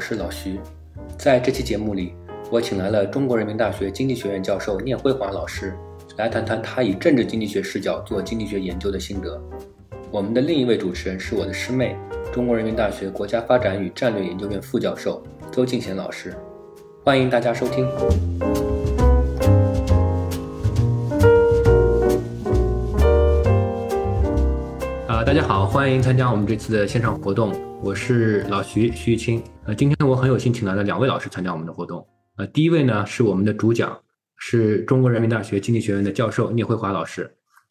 我是老徐。在这期节目里，我请来了中国人民大学经济学院教授聂辉煌老师，来谈谈他以政治经济学视角做经济学研究的心得。我们的另一位主持人是我的师妹，中国人民大学国家发展与战略研究院副教授邹敬贤老师。欢迎大家收听。大家好，欢迎参加我们这次的线上活动。我是老徐徐玉清。呃，今天我很有幸请来了两位老师参加我们的活动。呃，第一位呢是我们的主讲，是中国人民大学经济学院的教授聂辉华老师。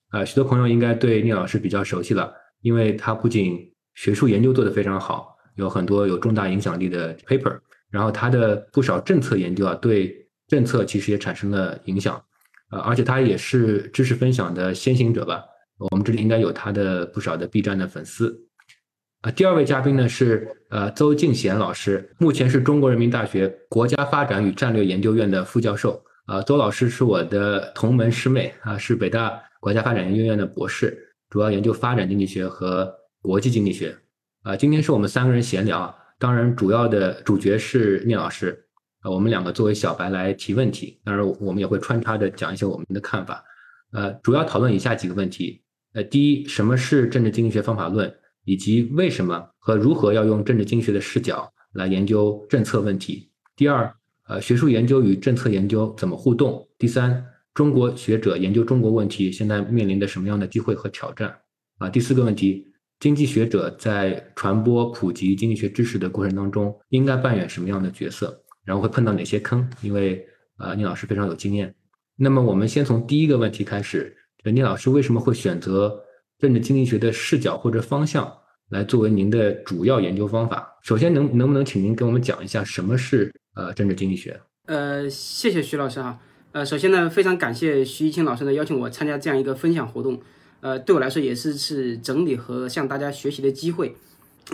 啊，许多朋友应该对聂老师比较熟悉了，因为他不仅学术研究做得非常好，有很多有重大影响力的 paper，然后他的不少政策研究啊，对政策其实也产生了影响。呃，而且他也是知识分享的先行者吧。我们这里应该有他的不少的 B 站的粉丝，啊，第二位嘉宾呢是呃邹敬贤老师，目前是中国人民大学国家发展与战略研究院的副教授，啊，邹老师是我的同门师妹啊，是北大国家发展研究院的博士，主要研究发展经济学和国际经济学，啊，今天是我们三个人闲聊，当然主要的主角是聂老师，啊，我们两个作为小白来提问题，当然我们也会穿插着讲一些我们的看法，呃，主要讨论以下几个问题。呃，第一，什么是政治经济学方法论，以及为什么和如何要用政治经济学的视角来研究政策问题？第二，呃，学术研究与政策研究怎么互动？第三，中国学者研究中国问题现在面临的什么样的机会和挑战？啊，第四个问题，经济学者在传播普及经济学知识的过程当中应该扮演什么样的角色？然后会碰到哪些坑？因为呃，聂老师非常有经验。那么我们先从第一个问题开始。聂老师为什么会选择政治经济学的视角或者方向来作为您的主要研究方法？首先，能能不能请您给我们讲一下什么是呃政治经济学？呃，谢谢徐老师哈。呃，首先呢，非常感谢徐一清老师呢邀请我参加这样一个分享活动。呃，对我来说也是次整理和向大家学习的机会。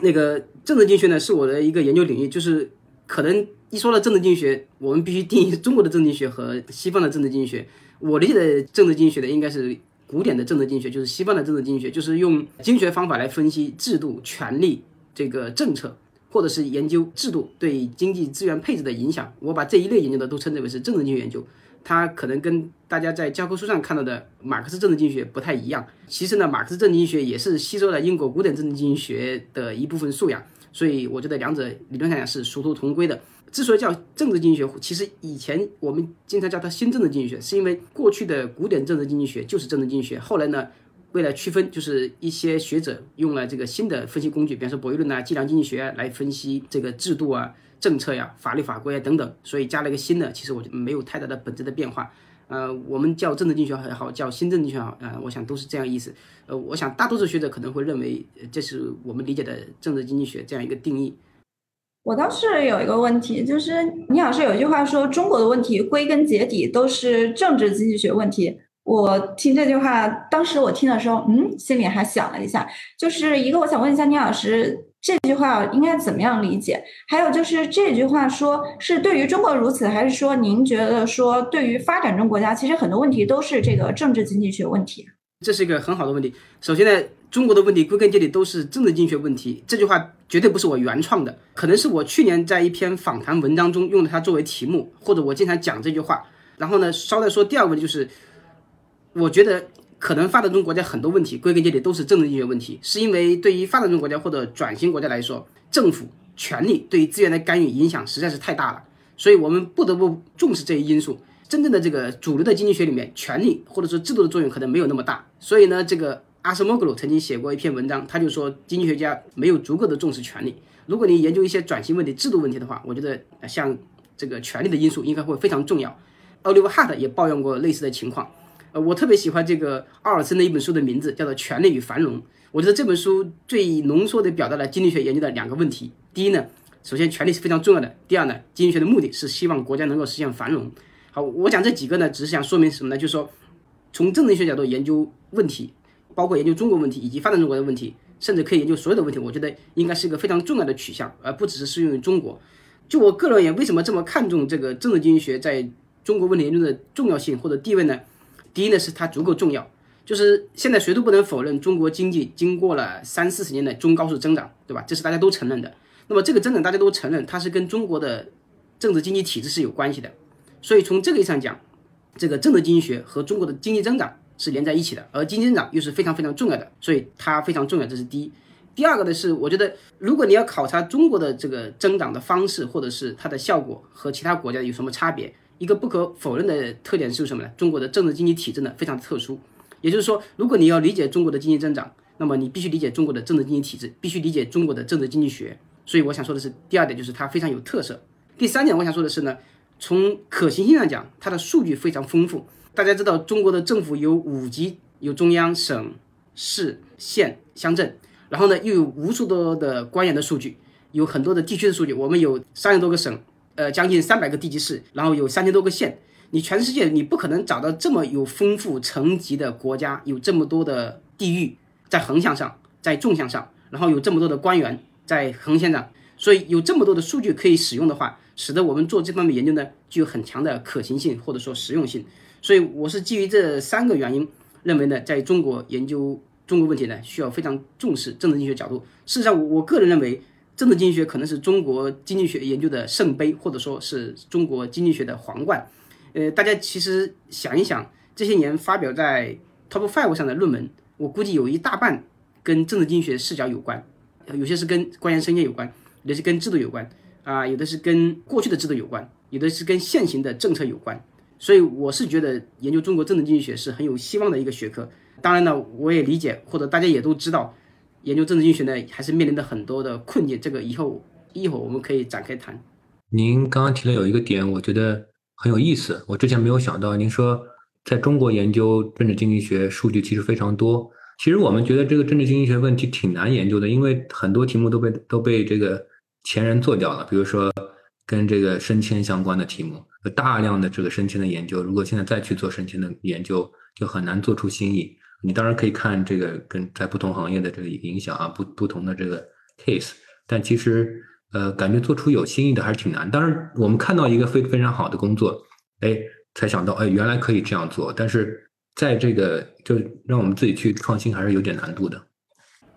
那个政治经济学呢是我的一个研究领域，就是可能一说到政治经济学，我们必须定义中国的政治经济学和西方的政治经济学。我理解的政治经济学的应该是古典的政治经济学，就是西方的政治经济学，就是用经济学方法来分析制度、权力这个政策，或者是研究制度对经济资源配置的影响。我把这一类研究的都称之为是政治经济学研究。它可能跟大家在教科书上看到的马克思政治经济学不太一样。其实呢，马克思政治经济学也是吸收了英国古典政治经济学的一部分素养，所以我觉得两者理论上讲是殊途同归的。之所以叫政治经济学，其实以前我们经常叫它新政治经济学，是因为过去的古典政治经济学就是政治经济学。后来呢，为了区分，就是一些学者用了这个新的分析工具，比方说博弈论啊、计量经济学来分析这个制度啊、政策呀、法律法规啊等等，所以加了一个新的。其实我觉得没有太大的本质的变化。呃，我们叫政治经济学也好，叫新政治经济学好，呃，我想都是这样意思。呃，我想大多数学者可能会认为，这是我们理解的政治经济学这样一个定义。我倒是有一个问题，就是倪老师有一句话说，中国的问题归根结底都是政治经济学问题。我听这句话，当时我听的时候，嗯，心里还想了一下。就是一个，我想问一下倪老师，这句话应该怎么样理解？还有就是这句话说是对于中国如此，还是说您觉得说对于发展中国家，其实很多问题都是这个政治经济学问题？这是一个很好的问题。首先呢，中国的问题归根结底都是政治经济学问题。这句话绝对不是我原创的，可能是我去年在一篇访谈文章中用了它作为题目，或者我经常讲这句话。然后呢，稍再说第二个问题就是。我觉得可能发展中国家很多问题归根结底都是政治经济学问题，是因为对于发展中国家或者转型国家来说，政府权力对于资源的干预影响实在是太大了，所以我们不得不重视这一因素。真正的这个主流的经济学里面，权力或者说制度的作用可能没有那么大。所以呢，这个阿什莫格鲁曾经写过一篇文章，他就说经济学家没有足够的重视权力。如果你研究一些转型问题、制度问题的话，我觉得像这个权力的因素应该会非常重要。奥利弗·哈特也抱怨过类似的情况。呃，我特别喜欢这个奥尔森的一本书的名字，叫做《权力与繁荣》。我觉得这本书最浓缩的表达了经济学研究的两个问题：第一呢，首先权力是非常重要的；第二呢，经济学的目的是希望国家能够实现繁荣。好，我讲这几个呢，只是想说明什么呢？就是说，从政治学角度研究问题，包括研究中国问题以及发展中国的问题，甚至可以研究所有的问题，我觉得应该是一个非常重要的取向，而不只是适用于中国。就我个人而言，为什么这么看重这个政治经济学在中国问题研究的重要性或者地位呢？第一呢，是它足够重要，就是现在谁都不能否认中国经济经过了三四十年的中高速增长，对吧？这是大家都承认的。那么这个增长大家都承认，它是跟中国的政治经济体制是有关系的。所以从这个意义上讲，这个政治经济学和中国的经济增长是连在一起的，而经济增长又是非常非常重要的，所以它非常重要，这是第一。第二个呢是，我觉得如果你要考察中国的这个增长的方式，或者是它的效果和其他国家有什么差别，一个不可否认的特点是什么呢？中国的政治经济体制呢非常特殊。也就是说，如果你要理解中国的经济增长，那么你必须理解中国的政治经济体制，必须理解中国的政治经济学。所以我想说的是，第二点就是它非常有特色。第三点我想说的是呢，从可行性上讲，它的数据非常丰富。大家知道，中国的政府有五级，有中央、省、市、县、乡镇，然后呢又有无数多的官员的数据，有很多的地区的数据。我们有三十多个省，呃，将近三百个地级市，然后有三千多个县。你全世界你不可能找到这么有丰富层级的国家，有这么多的地域在横向上，在纵向上，然后有这么多的官员在横线上，所以有这么多的数据可以使用的话，使得我们做这方面研究呢，具有很强的可行性或者说实用性。所以我是基于这三个原因，认为呢，在中国研究中国问题呢，需要非常重视政治经济学角度。事实上，我我个人认为，政治经济学可能是中国经济学研究的圣杯，或者说是中国经济学的皇冠。呃，大家其实想一想，这些年发表在 Top Five 上的论文，我估计有一大半跟政治经济学视角有关，有些是跟官员升迁有关，有些是跟制度有关，啊，有的是跟过去的制度有关，有的是跟现行的政策有关。所以我是觉得研究中国政治经济学是很有希望的一个学科。当然呢，我也理解，或者大家也都知道，研究政治经济学呢还是面临着很多的困境。这个以后一会儿我们可以展开谈。您刚刚提了有一个点，我觉得。很有意思，我之前没有想到。您说在中国研究政治经济学数据其实非常多。其实我们觉得这个政治经济学问题挺难研究的，因为很多题目都被都被这个前人做掉了。比如说跟这个升迁相关的题目，有大量的这个升迁的研究。如果现在再去做升迁的研究，就很难做出新意。你当然可以看这个跟在不同行业的这个影响啊，不不同的这个 case，但其实。呃，感觉做出有新意的还是挺难。当然，我们看到一个非非常好的工作，哎，才想到，哎，原来可以这样做。但是在这个就让我们自己去创新，还是有点难度的。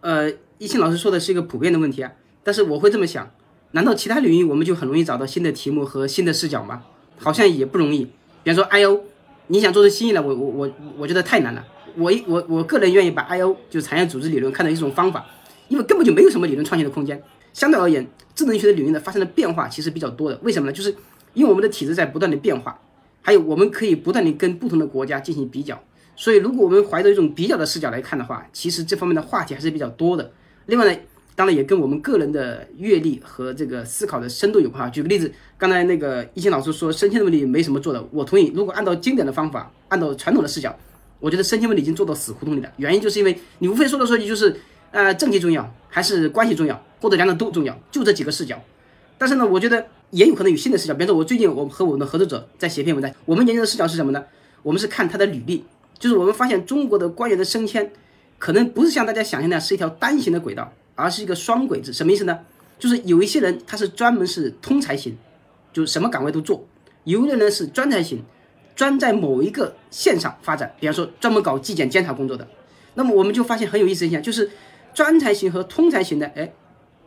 呃，一清老师说的是一个普遍的问题啊，但是我会这么想：难道其他领域我们就很容易找到新的题目和新的视角吗？好像也不容易。比方说 I O，你想做出新意来，我我我我觉得太难了。我我我个人愿意把 I O 就产业组织理论看成一种方法，因为根本就没有什么理论创新的空间。相对而言，智能学的领域呢发生的变化其实比较多的。为什么呢？就是因为我们的体制在不断的变化，还有我们可以不断的跟不同的国家进行比较。所以，如果我们怀着一种比较的视角来看的话，其实这方面的话题还是比较多的。另外呢，当然也跟我们个人的阅历和这个思考的深度有关。举个例子，刚才那个一心老师说升迁的问题没什么做的，我同意。如果按照经典的方法，按照传统的视角，我觉得升迁问题已经做到死胡同里了。原因就是因为你无非说来说去就是。呃，政绩重要还是关系重要，或者两者都重要，就这几个视角。但是呢，我觉得也有可能有新的视角。比如说，我最近我和我们的合作者在写一篇文章，我们研究的视角是什么呢？我们是看他的履历，就是我们发现中国的官员的升迁，可能不是像大家想象的是一条单行的轨道，而是一个双轨制。什么意思呢？就是有一些人他是专门是通才型，就是什么岗位都做；有的人是专才型，专在某一个线上发展。比方说，专门搞纪检监察工作的。那么我们就发现很有意思的现象，就是。专才型和通才型的，哎，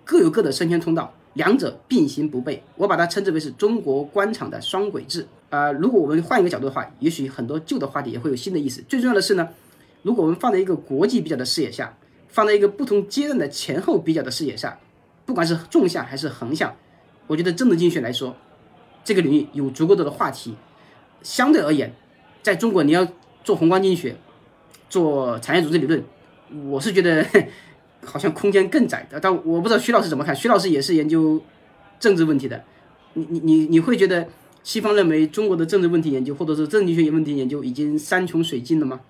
各有各的升迁通道，两者并行不悖。我把它称之为是中国官场的双轨制。啊，如果我们换一个角度的话，也许很多旧的话题也会有新的意思。最重要的是呢，如果我们放在一个国际比较的视野下，放在一个不同阶段的前后比较的视野上，不管是纵向还是横向，我觉得政治经济学来说，这个领域有足够多的话题。相对而言，在中国你要做宏观经济学，做产业组织理论，我是觉得。好像空间更窄的，但我不知道徐老师怎么看。徐老师也是研究政治问题的，你你你你会觉得西方认为中国的政治问题研究，或者是政治经济学问题研究已经山穷水尽了吗？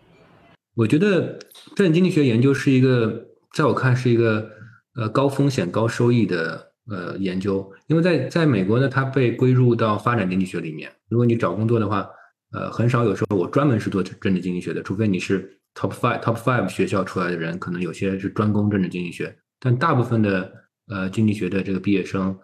我觉得政治经济学研究是一个，在我看是一个呃高风险高收益的呃研究，因为在在美国呢，它被归入到发展经济学里面。如果你找工作的话，呃，很少有时候我专门是做政治经济学的，除非你是。Top five Top five 学校出来的人，可能有些是专攻政治经济学，但大部分的呃经济学的这个毕业生，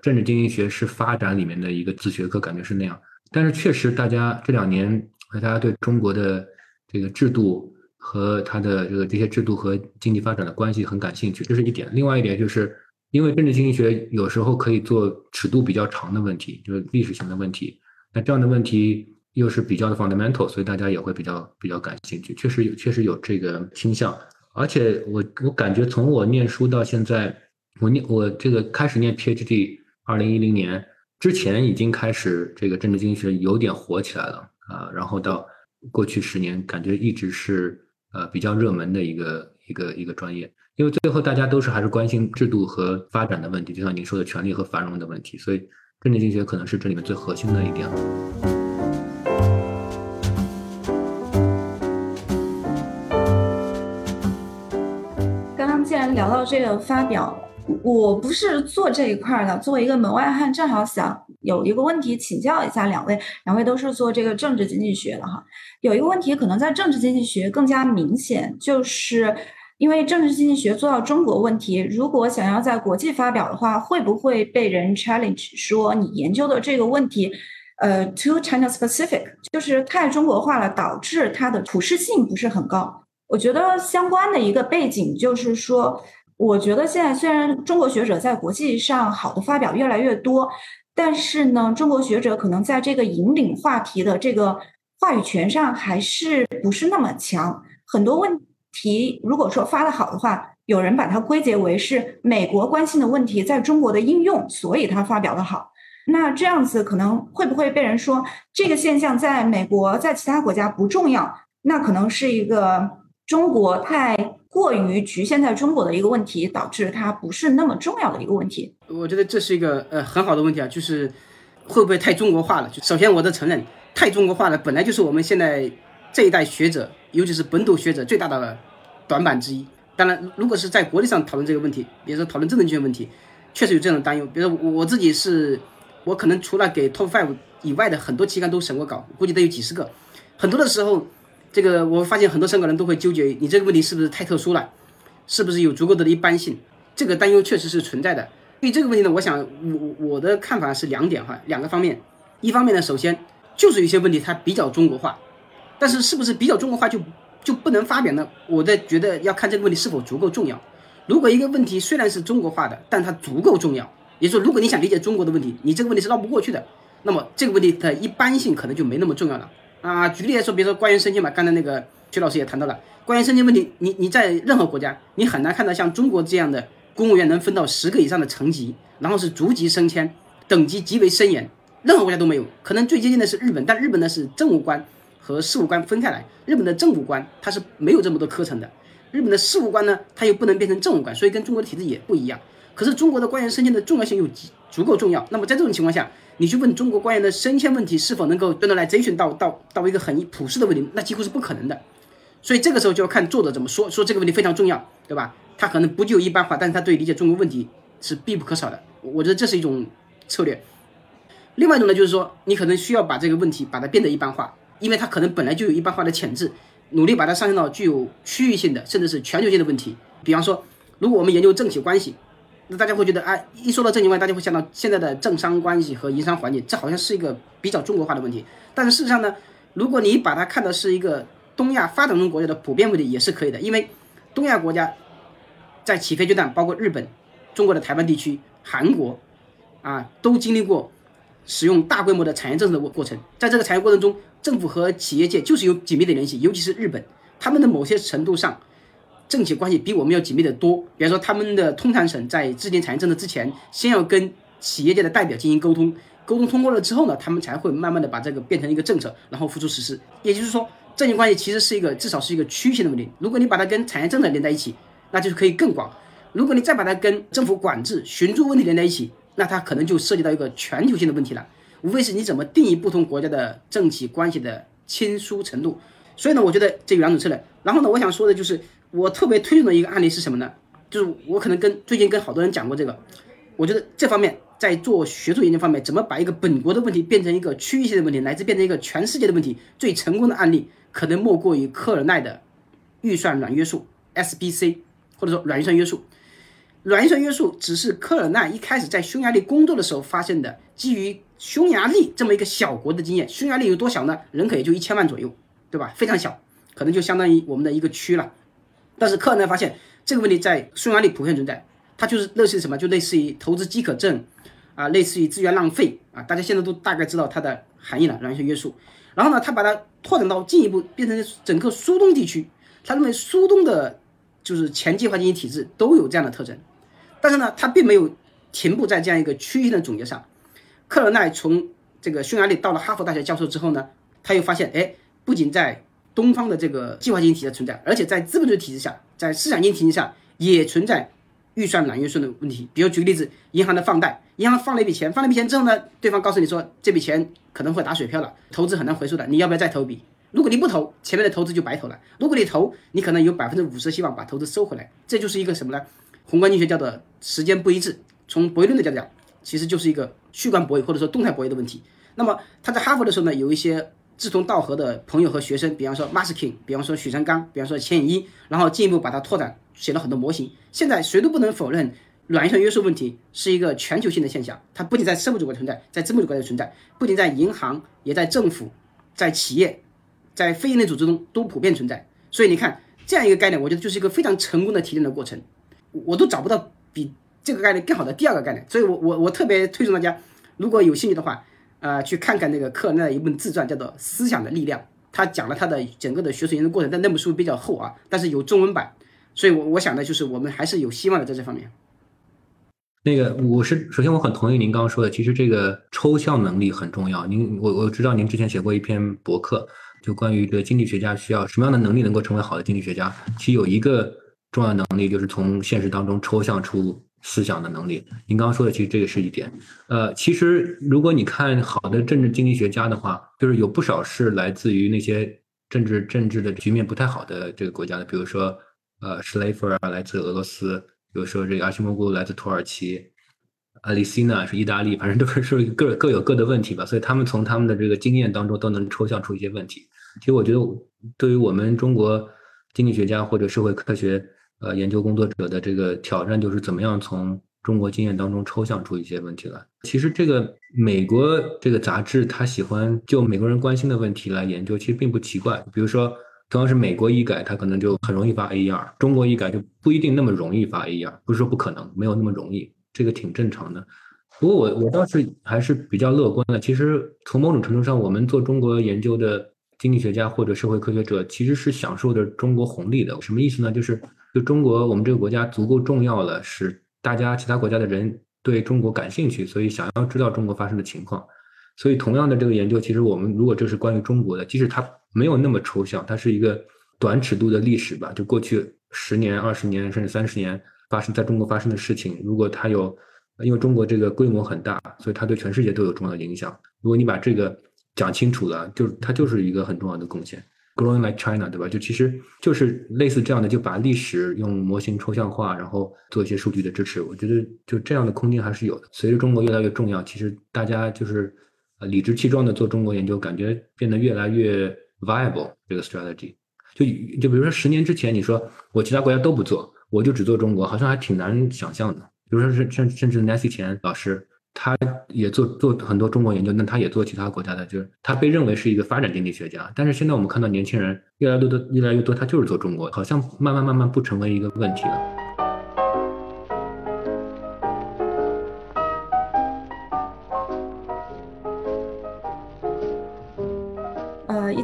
政治经济学是发展里面的一个子学科，感觉是那样。但是确实，大家这两年大家对中国的这个制度和它的这个这些制度和经济发展的关系很感兴趣，这是一点。另外一点就是，因为政治经济学有时候可以做尺度比较长的问题，就是历史性的问题。那这样的问题又是比较的 fundamental，所以大家也会比较比较感兴趣。确实有，确实有这个倾向。而且我我感觉从我念书到现在，我念我这个开始念 PhD，二零一零年之前已经开始这个政治经济学有点火起来了啊。然后到过去十年，感觉一直是呃比较热门的一个一个一个专业。因为最后大家都是还是关心制度和发展的问题，就像您说的权利和繁荣的问题，所以政治经济学可能是这里面最核心的一点。刚刚既然聊到这个发表，我不是做这一块的，作为一个门外汉，正好想有一个问题请教一下两位，两位都是做这个政治经济学的哈，有一个问题可能在政治经济学更加明显，就是。因为政治经济学做到中国问题，如果想要在国际发表的话，会不会被人 challenge 说你研究的这个问题，呃，too China specific，就是太中国化了，导致它的普适性不是很高。我觉得相关的一个背景就是说，我觉得现在虽然中国学者在国际上好的发表越来越多，但是呢，中国学者可能在这个引领话题的这个话语权上还是不是那么强，很多问。题如果说发的好的话，有人把它归结为是美国关心的问题在中国的应用，所以他发表的好。那这样子可能会不会被人说这个现象在美国在其他国家不重要？那可能是一个中国太过于局限在中国的一个问题，导致它不是那么重要的一个问题。我觉得这是一个呃很好的问题啊，就是会不会太中国化了？就首先我得承认，太中国化了本来就是我们现在这一代学者，尤其是本土学者最大的。短板之一。当然，如果是在国际上讨论这个问题，比如说讨论政治经济问题，确实有这样的担忧。比如说我我自己是，我可能除了给 Top Five 以外的很多期刊都审过稿，估计都有几十个。很多的时候，这个我发现很多香港人都会纠结，你这个问题是不是太特殊了，是不是有足够的一般性？这个担忧确实是存在的。对这个问题呢，我想我我的看法是两点哈，两个方面。一方面呢，首先就是有些问题它比较中国化，但是是不是比较中国化就？就不能发表呢？我在觉得要看这个问题是否足够重要。如果一个问题虽然是中国化的，但它足够重要，也就是说，如果你想理解中国的问题，你这个问题是绕不过去的，那么这个问题的一般性可能就没那么重要了啊。举例来说，比如说官员升迁嘛，刚才那个曲老师也谈到了官员升迁问题，你你在任何国家，你很难看到像中国这样的公务员能分到十个以上的层级，然后是逐级升迁，等级极为森严，任何国家都没有。可能最接近的是日本，但日本呢是政务官。和事务官分开来，日本的政务官他是没有这么多科层的，日本的事务官呢，他又不能变成政务官，所以跟中国的体制也不一样。可是中国的官员升迁的重要性又极足够重要，那么在这种情况下，你去问中国官员的升迁问题是否能够 generalization 到到到一个很普世的问题，那几乎是不可能的。所以这个时候就要看作者怎么说，说这个问题非常重要，对吧？他可能不具有一般化，但是他对理解中国问题是必不可少的。我觉得这是一种策略。另外一种呢，就是说你可能需要把这个问题把它变得一般化。因为它可能本来就有一般化的潜质，努力把它上升到具有区域性的，甚至是全球性的问题。比方说，如果我们研究政企关系，那大家会觉得，啊，一说到政经关系，大家会想到现在的政商关系和营商环境，这好像是一个比较中国化的问题。但是事实上呢，如果你把它看的是一个东亚发展中国家的普遍问题，也是可以的。因为东亚国家在起飞阶段，包括日本、中国的台湾地区、韩国，啊，都经历过使用大规模的产业政策的过过程，在这个产业过程中。政府和企业界就是有紧密的联系，尤其是日本，他们的某些程度上，政企关系比我们要紧密的多。比方说，他们的通产省在制定产业政策之前，先要跟企业界的代表进行沟通，沟通通过了之后呢，他们才会慢慢的把这个变成一个政策，然后付诸实施。也就是说，政企关系其实是一个至少是一个区域性的问题。如果你把它跟产业政策连在一起，那就是可以更广。如果你再把它跟政府管制、寻租问题连在一起，那它可能就涉及到一个全球性的问题了。无非是你怎么定义不同国家的政企关系的亲疏程度，所以呢，我觉得这两种策略。然后呢，我想说的就是，我特别推荐的一个案例是什么呢？就是我可能跟最近跟好多人讲过这个，我觉得这方面在做学术研究方面，怎么把一个本国的问题变成一个区域性的问题，乃至变成一个全世界的问题，最成功的案例，可能莫过于科尔奈的预算软约束 （SBC） 或者说软预算约束。软预算约束只是科尔奈一开始在匈牙利工作的时候发现的，基于。匈牙利这么一个小国的经验，匈牙利有多小呢？人口也就一千万左右，对吧？非常小，可能就相当于我们的一个区了。但是科尔奈发现这个问题在匈牙利普遍存在，它就是类似于什么？就类似于投资饥渴症啊，类似于资源浪费啊，大家现在都大概知道它的含义了，软性约束。然后呢，他把它拓展到进一步变成整个苏东地区，他认为苏东的，就是前计划经济体制都有这样的特征，但是呢，他并没有停步在这样一个区域性的总结上。克尔奈从这个匈牙利到了哈佛大学教授之后呢，他又发现，哎，不仅在东方的这个计划经济体制存在，而且在资本主义体制下，在市场经济体制下也存在预算软预算的问题。比如举个例子，银行的放贷，银行放了一笔钱，放了一笔钱之后呢，对方告诉你说这笔钱。可能会打水漂了，投资很难回收的。你要不要再投一笔？如果你不投，前面的投资就白投了。如果你投，你可能有百分之五十希望把投资收回来。这就是一个什么呢？宏观经济学叫做时间不一致。从博弈论的角度讲，其实就是一个序观博弈或者说动态博弈的问题。那么他在哈佛的时候呢，有一些志同道合的朋友和学生，比方说 Masking，比方说许成刚，比方说钱颖一，然后进一步把它拓展，写了很多模型。现在谁都不能否认。软性约束问题是一个全球性的现象，它不仅在社会主义国家存在，在资本主义国家存在，不仅在银行，也在政府、在企业、在非营利组织中都普遍存在。所以你看，这样一个概念，我觉得就是一个非常成功的提炼的过程。我都找不到比这个概念更好的第二个概念。所以我我我特别推崇大家，如果有兴趣的话，呃，去看看那个克那一本自传，叫做《思想的力量》，他讲了他的整个的学术研究过程。但那本书比较厚啊，但是有中文版，所以我我想呢，就是我们还是有希望的在这方面。那个，我是首先我很同意您刚刚说的，其实这个抽象能力很重要。您我我知道您之前写过一篇博客，就关于这个经济学家需要什么样的能力能够成为好的经济学家。其实有一个重要能力，就是从现实当中抽象出思想的能力。您刚刚说的，其实这个是一点。呃，其实如果你看好的政治经济学家的话，就是有不少是来自于那些政治政治的局面不太好的这个国家的，比如说呃施雷弗啊，来自俄罗斯。比如说，这个阿西莫夫来自土耳其，阿里西娜是意大利，反正都是说各各有各的问题吧。所以他们从他们的这个经验当中都能抽象出一些问题。其实我觉得，对于我们中国经济学家或者社会科学呃研究工作者的这个挑战，就是怎么样从中国经验当中抽象出一些问题来。其实这个美国这个杂志，他喜欢就美国人关心的问题来研究，其实并不奇怪。比如说。同样是美国医改，它可能就很容易发 AER，中国医改就不一定那么容易发 AER，不是说不可能，没有那么容易，这个挺正常的。不过我我倒是还是比较乐观的。其实从某种程度上，我们做中国研究的经济学家或者社会科学者，其实是享受着中国红利的。什么意思呢？就是就中国我们这个国家足够重要了，使大家其他国家的人对中国感兴趣，所以想要知道中国发生的情况。所以同样的这个研究，其实我们如果这是关于中国的，即使它。没有那么抽象，它是一个短尺度的历史吧？就过去十年、二十年甚至三十年发生在中国发生的事情，如果它有，因为中国这个规模很大，所以它对全世界都有重要的影响。如果你把这个讲清楚了，就它就是一个很重要的贡献。Growing like China，对吧？就其实就是类似这样的，就把历史用模型抽象化，然后做一些数据的支持。我觉得就这样的空间还是有的。随着中国越来越重要，其实大家就是呃理直气壮的做中国研究，感觉变得越来越。viable 这个 strategy，就就比如说十年之前你说我其他国家都不做，我就只做中国，好像还挺难想象的。比如说是甚甚至 Nancy 钱老师，他也做做很多中国研究，那他也做其他国家的，就是他被认为是一个发展经济学家。但是现在我们看到年轻人越来越多越来越多，他就是做中国，好像慢慢慢慢不成为一个问题了。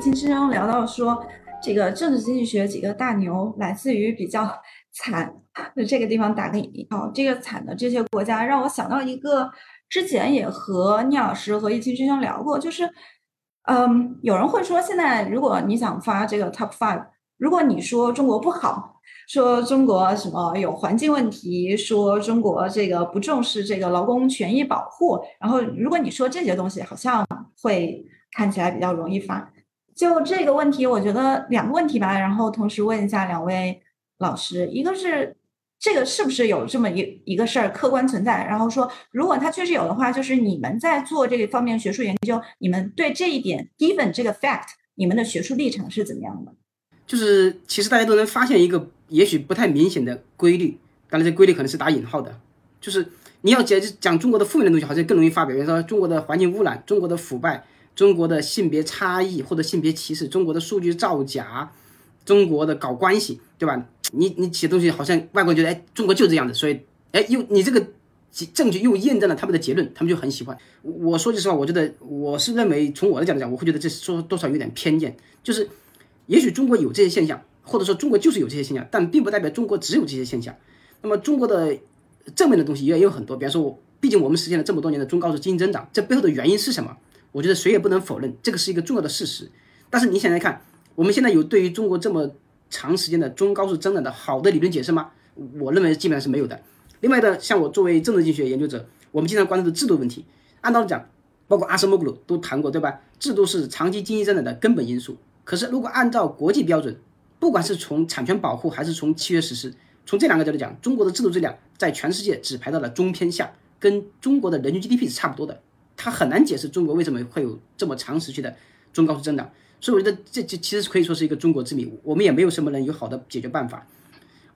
听师兄聊到说，这个政治经济学几个大牛来自于比较惨的这个地方，打个引号，这个惨的这些国家，让我想到一个，之前也和聂老师和易清师兄聊过，就是，嗯，有人会说，现在如果你想发这个 top five，如果你说中国不好，说中国什么有环境问题，说中国这个不重视这个劳工权益保护，然后如果你说这些东西，好像会看起来比较容易发。就这个问题，我觉得两个问题吧，然后同时问一下两位老师，一个是这个是不是有这么一一个事儿客观存在，然后说如果它确实有的话，就是你们在做这个方面学术研究，你们对这一点 given 这个 fact，你们的学术立场是怎么样的？就是其实大家都能发现一个也许不太明显的规律，当然这规律可能是打引号的，就是你要讲讲中国的负面的东西，好像更容易发表，比如说中国的环境污染，中国的腐败。中国的性别差异或者性别歧视，中国的数据造假，中国的搞关系，对吧？你你写东西好像外国人觉得，哎，中国就这样子，所以哎，又你这个证据又验证了他们的结论，他们就很喜欢。我说句实话，我觉得我是认为从我的角度讲，我会觉得这说多少有点偏见，就是也许中国有这些现象，或者说中国就是有这些现象，但并不代表中国只有这些现象。那么中国的正面的东西也也有很多，比方说，我毕竟我们实现了这么多年的中高速经济增长，这背后的原因是什么？我觉得谁也不能否认，这个是一个重要的事实。但是你想想看，我们现在有对于中国这么长时间的中高速增长的好的理论解释吗？我认为基本上是没有的。另外的，像我作为政治经济学研究者，我们经常关注的制度问题。按道理讲，包括阿什莫格鲁都谈过，对吧？制度是长期经济增长的根本因素。可是如果按照国际标准，不管是从产权保护还是从契约实施，从这两个角度讲，中国的制度质量在全世界只排到了中偏下，跟中国的人均 GDP 是差不多的。它很难解释中国为什么会有这么长时期的中高速增长。所以我觉得这这其实可以说是一个中国之谜，我们也没有什么人有好的解决办法。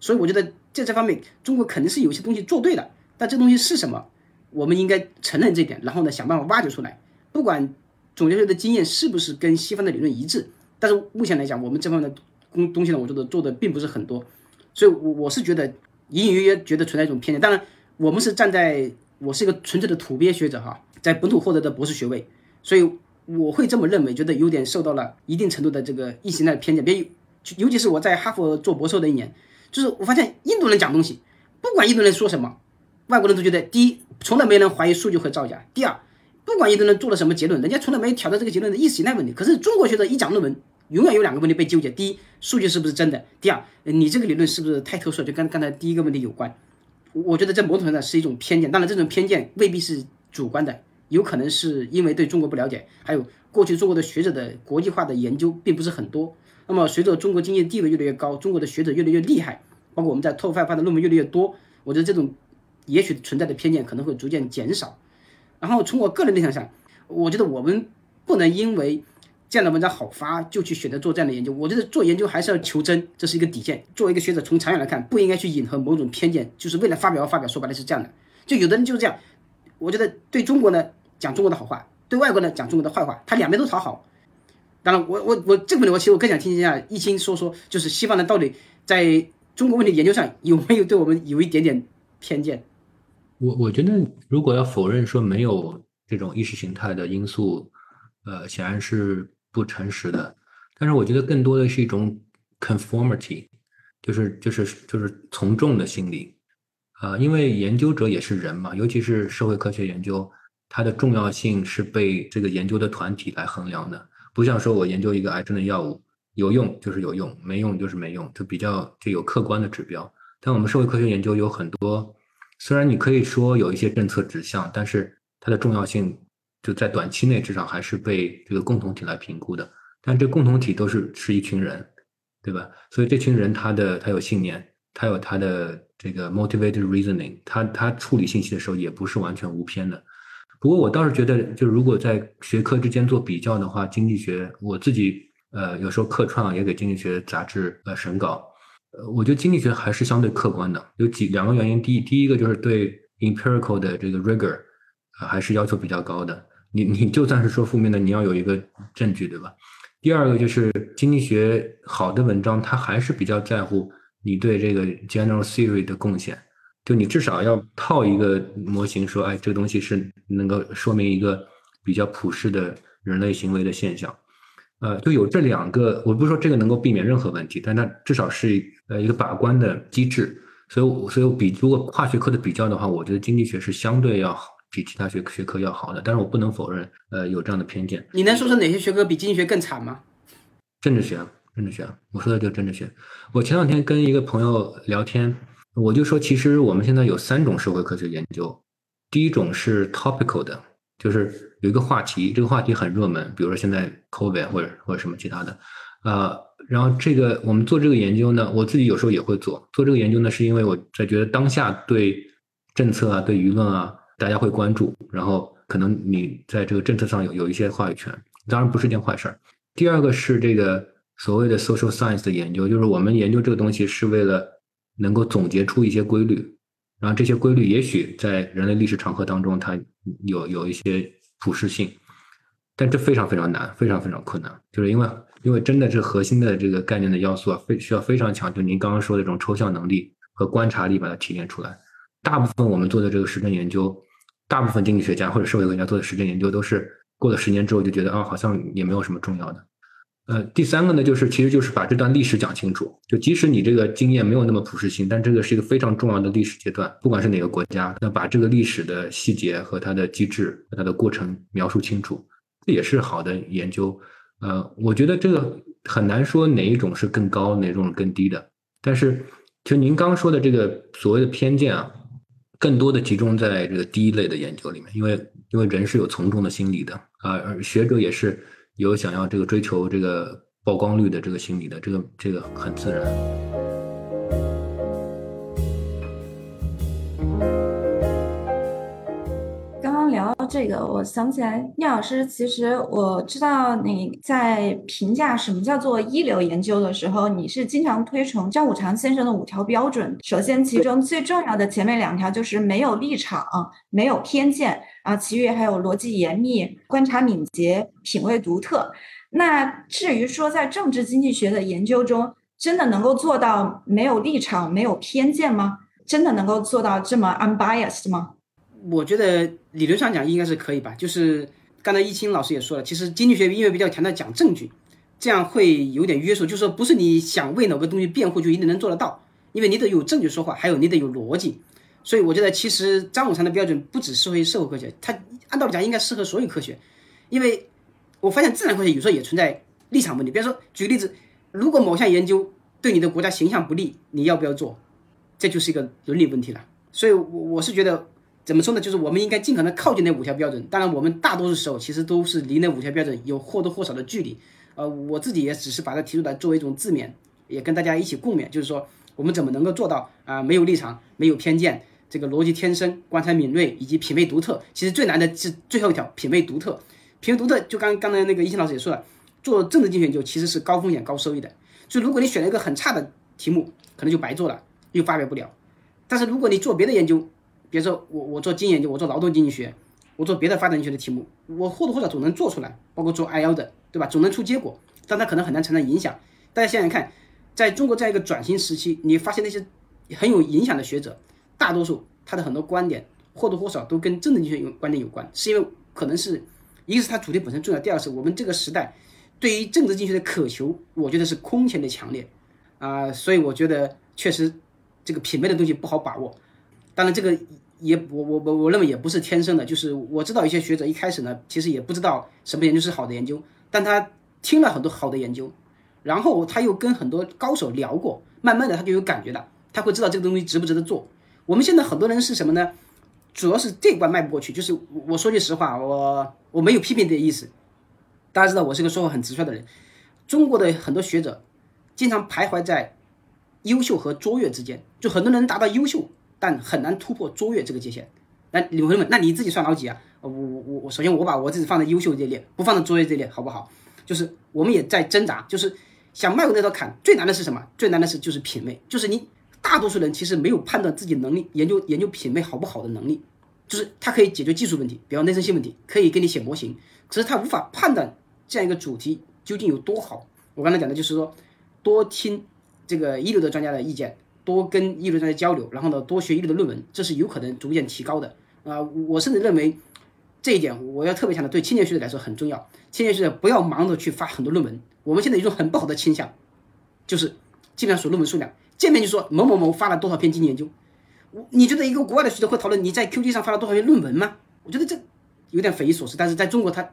所以我觉得在这方面，中国肯定是有些东西做对了，但这东西是什么，我们应该承认这点，然后呢想办法挖掘出来。不管总结出来的经验是不是跟西方的理论一致，但是目前来讲，我们这方面的工东西呢，我觉得做的并不是很多。所以，我我是觉得隐隐约约觉得存在一种偏见。当然，我们是站在我是一个纯粹的土鳖学者哈，在本土获得的博士学位，所以我会这么认为，觉得有点受到了一定程度的这个意识形态偏见。别，尤其是我在哈佛做博士的一年，就是我发现印度人讲东西，不管印度人说什么，外国人都觉得第一，从来没人怀疑数据会造假；第二，不管印度人做了什么结论，人家从来没挑战这个结论的意识形态问题。可是中国学者一讲论文。永远有两个问题被纠结：第一，数据是不是真的；第二，你这个理论是不是太特殊？就跟刚才第一个问题有关。我觉得在某种程度上是一种偏见，当然这种偏见未必是主观的，有可能是因为对中国不了解，还有过去中国的学者的国际化的研究并不是很多。那么随着中国经济地位越来越高，中国的学者越来越厉害，包括我们在 Top Five 发的论文越来越多，我觉得这种也许存在的偏见可能会逐渐减少。然后从我个人立场上，我觉得我们不能因为。这样的文章好发，就去选择做这样的研究。我觉得做研究还是要求真，这是一个底线。作为一个学者，从长远来看，不应该去迎合某种偏见，就是为了发表而发表。说白了是这样的。就有的人就是这样。我觉得对中国呢讲中国的好话，对外国呢讲中国的坏话，他两边都讨好。当然，我我我这个问题，我其实我更想听一下易清说说，就是西方人到底在中国问题研究上有没有对我们有一点点偏见？我我觉得，如果要否认说没有这种意识形态的因素，呃，显然是。不诚实的，但是我觉得更多的是一种 conformity，就是就是就是从众的心理，啊，因为研究者也是人嘛，尤其是社会科学研究，它的重要性是被这个研究的团体来衡量的，不像说我研究一个癌症的药物有用就是有用，没用就是没用，就比较就有客观的指标。但我们社会科学研究有很多，虽然你可以说有一些政策指向，但是它的重要性。就在短期内，至少还是被这个共同体来评估的。但这共同体都是是一群人，对吧？所以这群人他的他有信念，他有他的这个 motivated reasoning，他他处理信息的时候也不是完全无偏的。不过我倒是觉得，就如果在学科之间做比较的话，经济学我自己呃有时候客串也给经济学杂志呃审稿，呃，我觉得经济学还是相对客观的。有几两个原因，第一第一个就是对 empirical 的这个 rigor。还是要求比较高的。你你就算是说负面的，你要有一个证据，对吧？第二个就是经济学好的文章，它还是比较在乎你对这个 general theory 的贡献。就你至少要套一个模型，说，哎，这个东西是能够说明一个比较普世的人类行为的现象。呃，就有这两个，我不是说这个能够避免任何问题，但它至少是呃一个把关的机制。所以，所以比如果跨学科的比较的话，我觉得经济学是相对要好。比其他学学科要好的，但是我不能否认，呃，有这样的偏见。你能说说哪些学科比经济学更惨吗？政治学，政治学，我说的就是政治学。我前两天跟一个朋友聊天，我就说，其实我们现在有三种社会科学研究。第一种是 topical 的，就是有一个话题，这个话题很热门，比如说现在 COVID 或者或者什么其他的，呃，然后这个我们做这个研究呢，我自己有时候也会做。做这个研究呢，是因为我在觉得当下对政策啊，对舆论啊。大家会关注，然后可能你在这个政策上有有一些话语权，当然不是件坏事儿。第二个是这个所谓的 social science 的研究，就是我们研究这个东西是为了能够总结出一些规律，然后这些规律也许在人类历史长河当中它有有一些普适性，但这非常非常难，非常非常困难，就是因为因为真的是核心的这个概念的要素啊，非需要非常强，就您刚刚说的这种抽象能力和观察力把它提炼出来。大部分我们做的这个实证研究，大部分经济学家或者社会学家做的实证研究，都是过了十年之后就觉得啊，好像也没有什么重要的。呃，第三个呢，就是其实就是把这段历史讲清楚。就即使你这个经验没有那么普适性，但这个是一个非常重要的历史阶段，不管是哪个国家，那把这个历史的细节和它的机制和它的过程描述清楚，这也是好的研究。呃，我觉得这个很难说哪一种是更高，哪种更低的。但是，就您刚说的这个所谓的偏见啊，更多的集中在这个第一类的研究里面，因为因为人是有从众的心理的啊，而学者也是。有想要这个追求这个曝光率的这个心理的，这个这个很自然。这个，我想起来，聂老师，其实我知道你在评价什么叫做一流研究的时候，你是经常推崇张五常先生的五条标准。首先，其中最重要的前面两条就是没有立场，没有偏见。啊，其余还有逻辑严密、观察敏捷、品味独特。那至于说在政治经济学的研究中，真的能够做到没有立场、没有偏见吗？真的能够做到这么 unbiased 吗？我觉得理论上讲应该是可以吧。就是刚才易清老师也说了，其实经济学因为比较强调讲证据，这样会有点约束，就是说不是你想为某个东西辩护就一定能做得到，因为你得有证据说话，还有你得有逻辑。所以我觉得，其实张五常的标准不只适合社会科学，它按道理讲应该适合所有科学。因为我发现自然科学有时候也存在立场问题。比如说，举个例子，如果某项研究对你的国家形象不利，你要不要做？这就是一个伦理问题了。所以，我我是觉得，怎么说呢？就是我们应该尽可能靠近那五条标准。当然，我们大多数时候其实都是离那五条标准有或多或少的距离。呃，我自己也只是把它提出来作为一种自勉，也跟大家一起共勉，就是说，我们怎么能够做到啊？没有立场，没有偏见。这个逻辑天生、观察敏锐以及品味独特，其实最难的是最后一条品味独特。品味独特，就刚刚才那个一清老师也说了，做政治竞选研究其实是高风险高收益的。所以如果你选了一个很差的题目，可能就白做了，又发表不了。但是如果你做别的研究，比如说我我做经研究，我做劳动经济学，我做别的发展学的题目，我或多或少总能做出来，包括做 I L 的，对吧？总能出结果，但它可能很难产生影响。大家想想看，在中国这样一个转型时期，你发现那些很有影响的学者。大多数他的很多观点或多或少都跟政治经济学有观点有关，是因为可能是一个是他主题本身重要，第二是我们这个时代对于政治经济学的渴求，我觉得是空前的强烈啊，所以我觉得确实这个品味的东西不好把握。当然这个也我我我我认为也不是天生的，就是我知道一些学者一开始呢其实也不知道什么研究是好的研究，但他听了很多好的研究，然后他又跟很多高手聊过，慢慢的他就有感觉了，他会知道这个东西值不值得做。我们现在很多人是什么呢？主要是这关迈不过去。就是我说句实话，我我没有批评的意思。大家知道我是个说话很直率的人。中国的很多学者经常徘徊在优秀和卓越之间，就很多人达到优秀，但很难突破卓越这个界限。那朋友们，那你自己算老几啊？我我我，首先我把我自己放在优秀这列，不放在卓越这列，好不好？就是我们也在挣扎，就是想迈过那道坎。最难的是什么？最难的是就是品味，就是你。大多数人其实没有判断自己能力、研究研究品味好不好的能力，就是他可以解决技术问题，比方内生性问题，可以给你写模型，可是他无法判断这样一个主题究竟有多好。我刚才讲的就是说，多听这个一流的专家的意见，多跟一流专家交流，然后呢，多学一流的论文，这是有可能逐渐提高的。啊，我甚至认为这一点我要特别强调，对青年学者来说很重要。青年学者不要忙着去发很多论文。我们现在有一种很不好的倾向，就是尽量数论文数量。见面就说某某某发了多少篇经济研究，我你觉得一个国外的学者会讨论你在 QG 上发了多少篇论文吗？我觉得这有点匪夷所思。但是在中国，他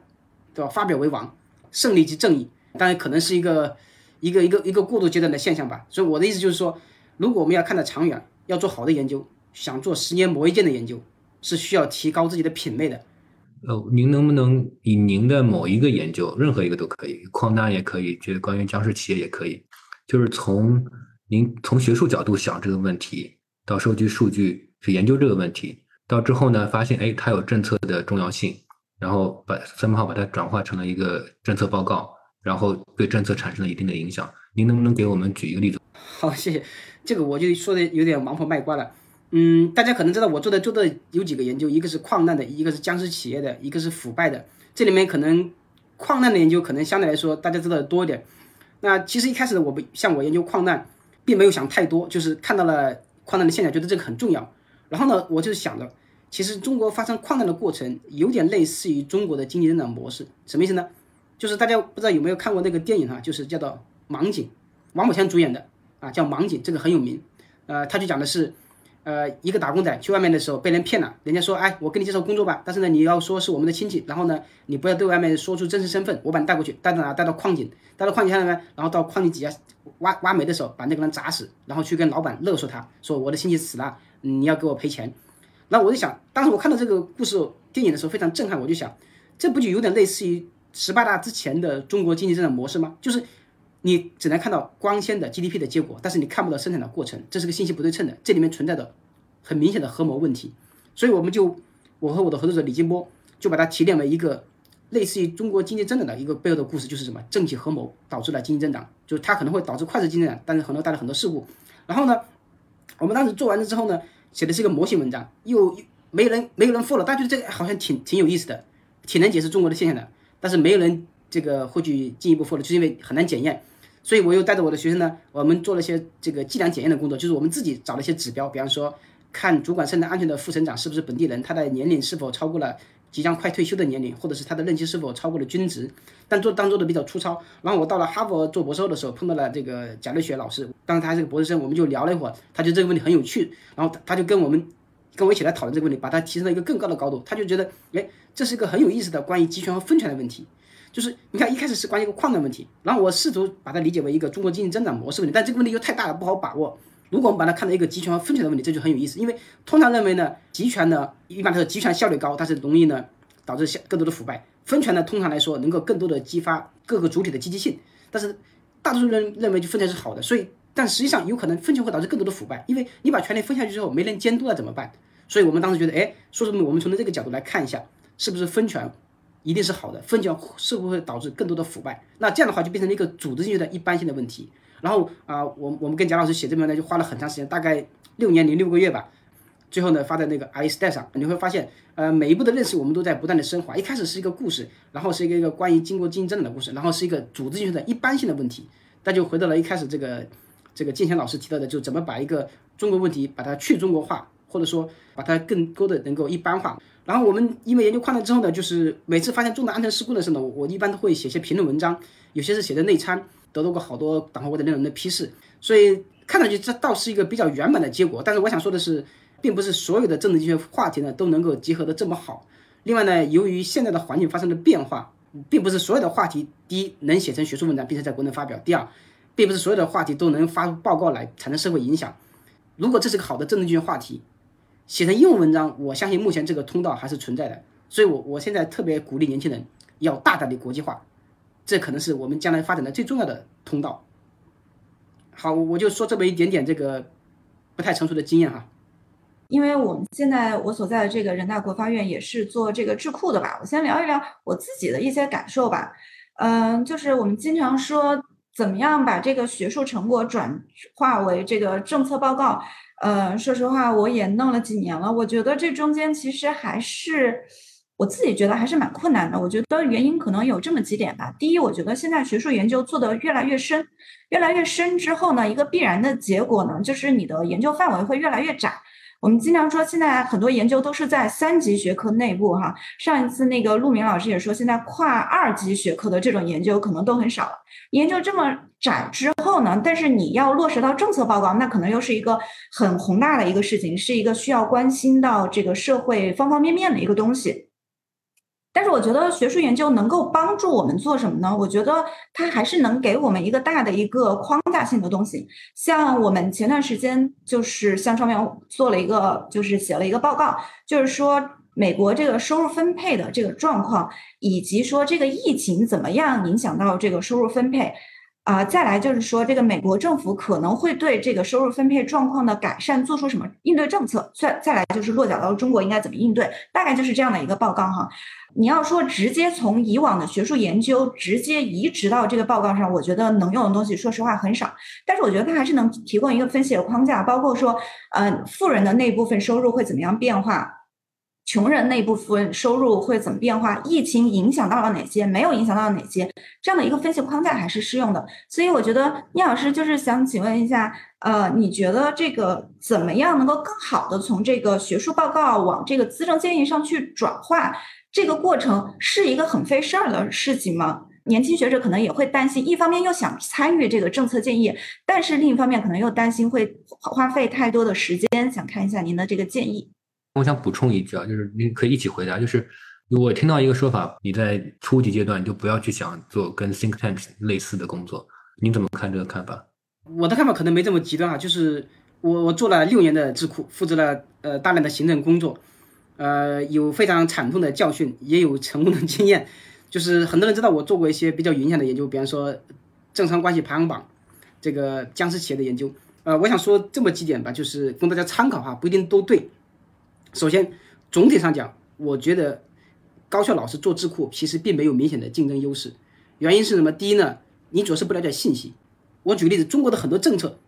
对吧？发表为王，胜利即正义。当然可能是一个一个一个一个过渡阶段的现象吧。所以我的意思就是说，如果我们要看得长远，要做好的研究，想做十年磨一剑的研究，是需要提高自己的品味的。呃，您能不能以您的某一个研究，任何一个都可以，矿难也可以，觉得关于僵尸企业也可以，就是从。您从学术角度想这个问题，到收集数据去研究这个问题，到之后呢，发现哎，它有政策的重要性，然后把三号把它转化成了一个政策报告，然后对政策产生了一定的影响。您能不能给我们举一个例子？好，谢谢。这个我就说的有点王婆卖瓜了。嗯，大家可能知道我做的做的有几个研究，一个是矿难的，一个是僵尸企业的，一个是腐败的。这里面可能矿难的研究可能相对来说大家知道的多一点。那其实一开始我们像我研究矿难。并没有想太多，就是看到了矿难的现象，觉得这个很重要。然后呢，我就想着，其实中国发生矿难的过程有点类似于中国的经济增长模式，什么意思呢？就是大家不知道有没有看过那个电影哈，就是叫做《盲井》，王宝强主演的啊，叫《盲井》，这个很有名。呃，他就讲的是，呃，一个打工仔去外面的时候被人骗了，人家说，哎，我给你介绍工作吧，但是呢，你要说是我们的亲戚，然后呢，你不要对外面说出真实身份，我把你带过去，带到哪？带到矿井，带到矿井下面，然后到矿井底下挖挖煤的时候，把那个人砸死，然后去跟老板勒索他，说我的亲戚死了，你要给我赔钱。那我就想，当时我看到这个故事电影的时候非常震撼，我就想，这不就有点类似于十八大之前的中国经济增长模式吗？就是。你只能看到光鲜的 GDP 的结果，但是你看不到生产的过程，这是个信息不对称的，这里面存在的很明显的合谋问题。所以我们就我和我的合作者李金波就把它提炼为一个类似于中国经济增长的一个背后的故事，就是什么政企合谋导致了经济增长，就是它可能会导致快速经济增长，但是可能带来很多事故。然后呢，我们当时做完了之后呢，写的是一个模型文章，又没人没有人付了，大家觉得这个好像挺挺有意思的，挺能解释中国的现象的，但是没有人这个会去进一步付了，就是因为很难检验。所以我又带着我的学生呢，我们做了些这个计量检验的工作，就是我们自己找了一些指标，比方说看主管生产安全的副省长是不是本地人，他的年龄是否超过了即将快退休的年龄，或者是他的任期是否超过了均值，但做当做的比较粗糙。然后我到了哈佛做博士后的时候，碰到了这个贾瑞雪老师，当时他是个博士生，我们就聊了一会儿，他觉得这个问题很有趣，然后他他就跟我们跟我一起来讨论这个问题，把它提升到一个更高的高度，他就觉得，哎，这是一个很有意思的关于集权和分权的问题。就是你看，一开始是关于一个矿难问题，然后我试图把它理解为一个中国经济增长模式问题，但这个问题又太大了，不好把握。如果我们把它看成一个集权和分权的问题，这就很有意思。因为通常认为呢，集权呢一般来说集权效率高，但是容易呢导致更多的腐败；分权呢通常来说能够更多的激发各个主体的积极性。但是大多数人认为就分权是好的，所以但实际上有可能分权会导致更多的腐败，因为你把权力分下去之后没人监督了怎么办？所以我们当时觉得，哎，说什么我们从这个角度来看一下，是不是分权？一定是好的，分权是不会导致更多的腐败？那这样的话就变成了一个组织进去的一般性的问题。然后啊，我我们跟贾老师写这篇呢，就花了很长时间，大概六年零六个月吧。最后呢，发在那个 i s t a 上，你会发现，呃，每一步的认识我们都在不断的升华。一开始是一个故事，然后是一个一个关于经过竞争的故事，然后是一个组织进去的一般性的问题。那就回到了一开始这个这个建强老师提到的，就怎么把一个中国问题把它去中国化，或者说把它更多的能够一般化。然后我们因为研究矿难之后呢，就是每次发现重大安全事故的时候呢，我一般都会写些评论文章，有些是写的内参，得到过好多党和国的内容的批示，所以看上去这倒是一个比较圆满的结果。但是我想说的是，并不是所有的政治经济学话题呢都能够结合的这么好。另外呢，由于现在的环境发生了变化，并不是所有的话题，第一能写成学术文章并且在国内发表，第二，并不是所有的话题都能发报告来产生社会影响。如果这是个好的政治经济学话题。写成英文文章，我相信目前这个通道还是存在的，所以，我我现在特别鼓励年轻人要大胆的国际化，这可能是我们将来发展的最重要的通道。好，我就说这么一点点这个不太成熟的经验哈。因为我们现在我所在的这个人大国发院也是做这个智库的吧，我先聊一聊我自己的一些感受吧。嗯，就是我们经常说怎么样把这个学术成果转化为这个政策报告。呃，说实话，我也弄了几年了，我觉得这中间其实还是我自己觉得还是蛮困难的。我觉得原因可能有这么几点吧。第一，我觉得现在学术研究做得越来越深，越来越深之后呢，一个必然的结果呢，就是你的研究范围会越来越窄。我们经常说，现在很多研究都是在三级学科内部哈。上一次那个陆明老师也说，现在跨二级学科的这种研究可能都很少了。研究这么窄之但是你要落实到政策报告，那可能又是一个很宏大的一个事情，是一个需要关心到这个社会方方面面的一个东西。但是我觉得学术研究能够帮助我们做什么呢？我觉得它还是能给我们一个大的一个框架性的东西。像我们前段时间就是向上面做了一个，就是写了一个报告，就是说美国这个收入分配的这个状况，以及说这个疫情怎么样影响到这个收入分配。啊，再来就是说，这个美国政府可能会对这个收入分配状况的改善做出什么应对政策？再再来就是落脚到中国应该怎么应对？大概就是这样的一个报告哈。你要说直接从以往的学术研究直接移植到这个报告上，我觉得能用的东西说实话很少。但是我觉得它还是能提供一个分析的框架，包括说，呃，富人的那部分收入会怎么样变化。穷人那部分收入会怎么变化？疫情影响到了哪些？没有影响到哪些？这样的一个分析框架还是适用的。所以我觉得聂老师就是想请问一下，呃，你觉得这个怎么样能够更好的从这个学术报告往这个资政建议上去转化？这个过程是一个很费事儿的事情吗？年轻学者可能也会担心，一方面又想参与这个政策建议，但是另一方面可能又担心会花费太多的时间。想看一下您的这个建议。我想补充一句啊，就是您可以一起回答。就是我听到一个说法，你在初级阶段就不要去想做跟 think tank 类似的工作，你怎么看这个看法？我的看法可能没这么极端啊，就是我我做了六年的智库，负责了呃大量的行政工作，呃有非常惨痛的教训，也有成功的经验。就是很多人知道我做过一些比较影响的研究，比方说政商关系排行榜，这个僵尸企业的研究。呃，我想说这么几点吧，就是供大家参考哈，不一定都对。首先，总体上讲，我觉得高校老师做智库其实并没有明显的竞争优势。原因是什么？第一呢，你主要是不了解信息。我举个例子，中国的很多政策，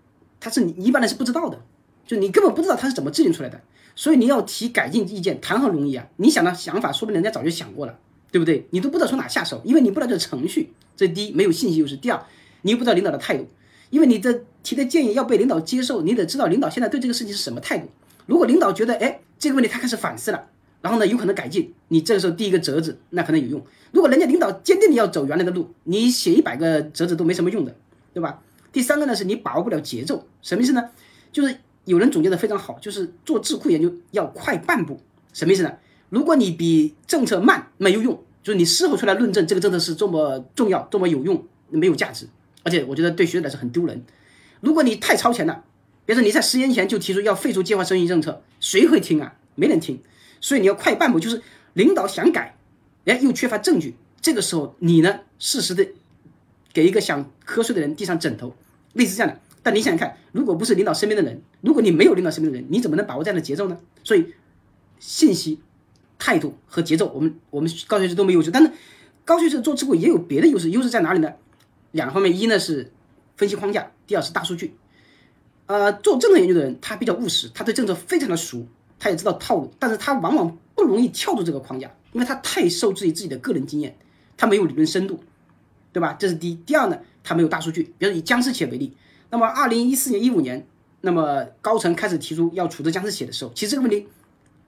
它是你一般人是不知道的，就你根本不知道它是怎么制定出来的。所以你要提改进意见，谈何容易啊！你想的想法，说不定人家早就想过了，对不对？你都不知道从哪下手，因为你不了解程序。这第一，没有信息优势。第二，你又不知道领导的态度，因为你的提的建议要被领导接受，你得知道领导现在对这个事情是什么态度。如果领导觉得，哎。这个问题他开始反思了，然后呢，有可能改进。你这个时候第一个折子，那可能有用。如果人家领导坚定的要走原来的路，你写一百个折子都没什么用的，对吧？第三个呢，是你把握不了节奏，什么意思呢？就是有人总结的非常好，就是做智库研究要快半步，什么意思呢？如果你比政策慢，没有用，就是你事后出来论证这个政策是这么重要、这么有用，没有价值，而且我觉得对学者来说很丢人。如果你太超前了。别说你在十年前就提出要废除计划生育政策，谁会听啊？没人听。所以你要快半步，就是领导想改，哎，又缺乏证据。这个时候你呢，适时的给一个想瞌睡的人递上枕头，类似这样的。但你想想看，如果不是领导身边的人，如果你没有领导身边的人，你怎么能把握这样的节奏呢？所以信息、态度和节奏，我们我们高学士都没优势。但是高学士做智库也有别的优势，优势在哪里呢？两个方面，一呢是分析框架，第二是大数据。呃，做政策研究的人，他比较务实，他对政策非常的熟，他也知道套路，但是他往往不容易跳出这个框架，因为他太受制于自己的个人经验，他没有理论深度，对吧？这是第一。第二呢，他没有大数据。比如以僵尸企业为例，那么二零一四年、一五年，那么高层开始提出要处置僵尸企业的时候，其实这个问题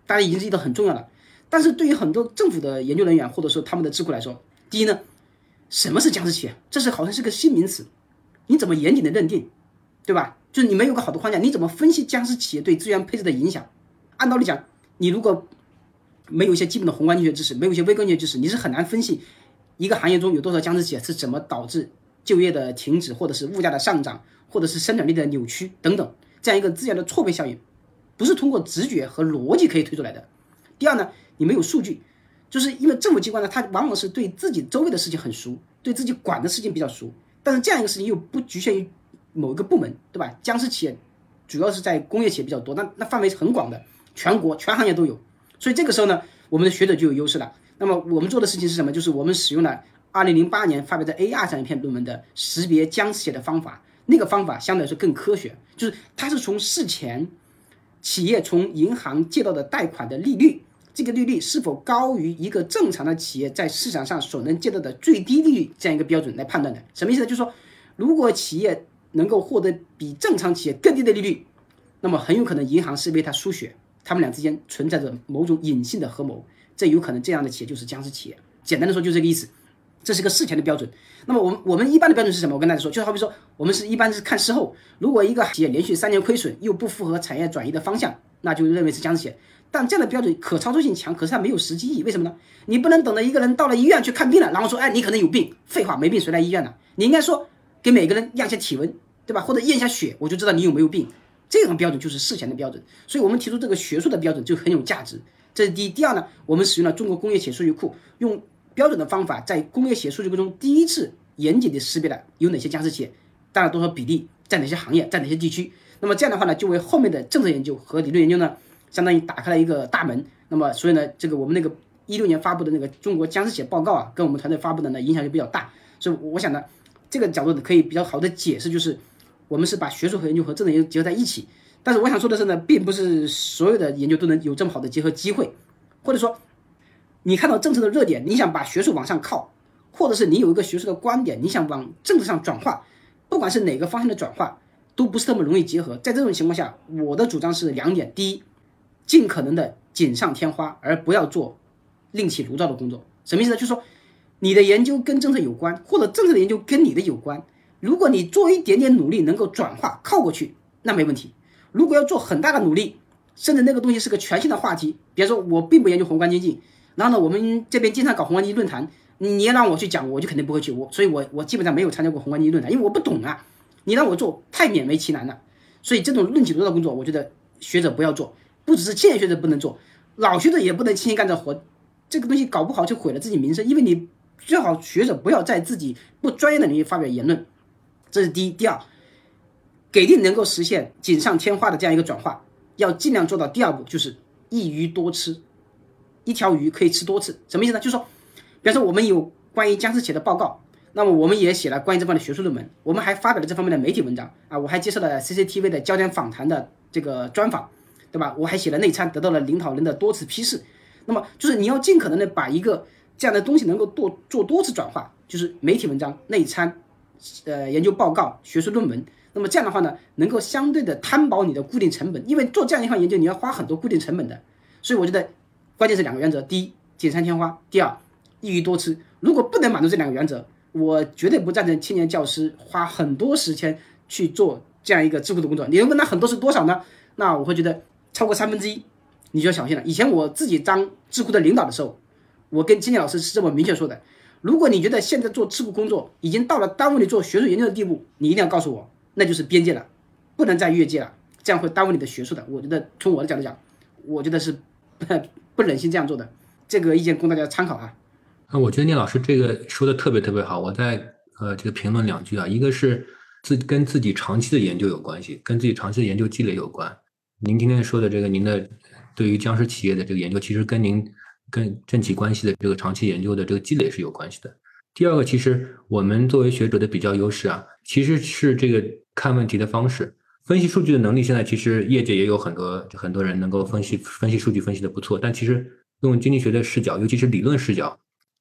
大家已经意识到很重要了。但是对于很多政府的研究人员或者说他们的智库来说，第一呢，什么是僵尸企业？这是好像是个新名词，你怎么严谨的认定，对吧？就是你没有个好的框架，你怎么分析僵尸企业对资源配置的影响？按道理讲，你如果没有一些基本的宏观经济学知识，没有一些微观经济学知识，你是很难分析一个行业中有多少僵尸企业是怎么导致就业的停止，或者是物价的上涨，或者是生产力的扭曲等等这样一个资源的错配效应，不是通过直觉和逻辑可以推出来的。第二呢，你没有数据，就是因为政府机关呢，它往往是对自己周围的事情很熟，对自己管的事情比较熟，但是这样一个事情又不局限于。某一个部门，对吧？僵尸企业主要是在工业企业比较多，那那范围是很广的，全国全行业都有。所以这个时候呢，我们的学者就有优势了。那么我们做的事情是什么？就是我们使用了2008年发表在 A R 上一篇论文的识别僵尸企业的方法。那个方法相对来说更科学，就是它是从事前企业从银行借到的贷款的利率，这个利率是否高于一个正常的企业在市场上所能借到的最低利率这样一个标准来判断的。什么意思呢？就是说，如果企业能够获得比正常企业更低的利率，那么很有可能银行是为他输血，他们俩之间存在着某种隐性的合谋，这有可能这样的企业就是僵尸企业。简单的说就这个意思，这是个事前的标准。那么我们我们一般的标准是什么？我跟大家说，就好比说我们是一般是看事后，如果一个企业连续三年亏损又不符合产业转移的方向，那就认为是僵尸企业。但这样的标准可操作性强，可是它没有实际意义。为什么呢？你不能等着一个人到了医院去看病了，然后说，哎，你可能有病。废话，没病谁来医院呢？你应该说。给每个人量一下体温，对吧？或者验一下血，我就知道你有没有病。这种标准就是事前的标准，所以我们提出这个学术的标准就很有价值。这是第一。第二呢，我们使用了中国工业企业数据库，用标准的方法在工业企业数据库中第一次严谨的识别了有哪些僵尸企业，占了多少比例，在哪些行业，在哪些地区。那么这样的话呢，就为后面的政策研究和理论研究呢，相当于打开了一个大门。那么所以呢，这个我们那个一六年发布的那个中国僵尸企业报告啊，跟我们团队发布的呢影响就比较大。所以我想呢。这个角度可以比较好的解释，就是我们是把学术和研究和政策研究结合在一起。但是我想说的是呢，并不是所有的研究都能有这么好的结合机会。或者说你看到政策的热点，你想把学术往上靠，或者是你有一个学术的观点，你想往政治上转化，不管是哪个方向的转化，都不是那么容易结合。在这种情况下，我的主张是两点：第一，尽可能的锦上添花，而不要做另起炉灶的工作。什么意思呢？就是说你的研究跟政策有关，或者政策的研究跟你的有关。如果你做一点点努力能够转化靠过去，那没问题。如果要做很大的努力，甚至那个东西是个全新的话题，比如说我并不研究宏观经济，然后呢，我们这边经常搞宏观经济论坛，你要让我去讲，我就肯定不会去。我所以，我我基本上没有参加过宏观经济论坛，因为我不懂啊。你让我做，太勉为其难了。所以这种论起多的工作，我觉得学者不要做，不只是现学者不能做，老学者也不能轻易干这活。这个东西搞不好就毁了自己名声，因为你最好学者不要在自己不专业的领域发表言论。这是第一，第二，给定能够实现锦上添花的这样一个转化，要尽量做到第二步，就是一鱼多吃，一条鱼可以吃多次，什么意思呢？就是说，比方说我们有关于僵尸企业的报告，那么我们也写了关于这方面的学术论文，我们还发表了这方面的媒体文章啊，我还接受了 CCTV 的焦点访谈的这个专访，对吧？我还写了内参，得到了领导人的多次批示。那么就是你要尽可能的把一个这样的东西能够多做多次转化，就是媒体文章、内参。呃，研究报告、学术论文，那么这样的话呢，能够相对的摊薄你的固定成本，因为做这样一项研究，你要花很多固定成本的。所以我觉得，关键是两个原则：第一，锦上添花；第二，一鱼多吃。如果不能满足这两个原则，我绝对不赞成青年教师花很多时间去做这样一个智库的工作。你能问他很多是多少呢？那我会觉得超过三分之一，你就要小心了。以前我自己当智库的领导的时候，我跟青年老师是这么明确说的。如果你觉得现在做智库工作已经到了耽误你做学术研究的地步，你一定要告诉我，那就是边界了，不能再越界了，这样会耽误你的学术的。我觉得从我的角度讲，我觉得是不忍心这样做的。这个意见供大家参考啊。那我觉得聂老师这个说的特别特别好，我再呃这个评论两句啊，一个是自跟自己长期的研究有关系，跟自己长期的研究积累有关。您今天说的这个，您的对于僵尸企业的这个研究，其实跟您。跟政企关系的这个长期研究的这个积累是有关系的。第二个，其实我们作为学者的比较优势啊，其实是这个看问题的方式、分析数据的能力。现在其实业界也有很多很多人能够分析分析数据，分析的不错。但其实用经济学的视角，尤其是理论视角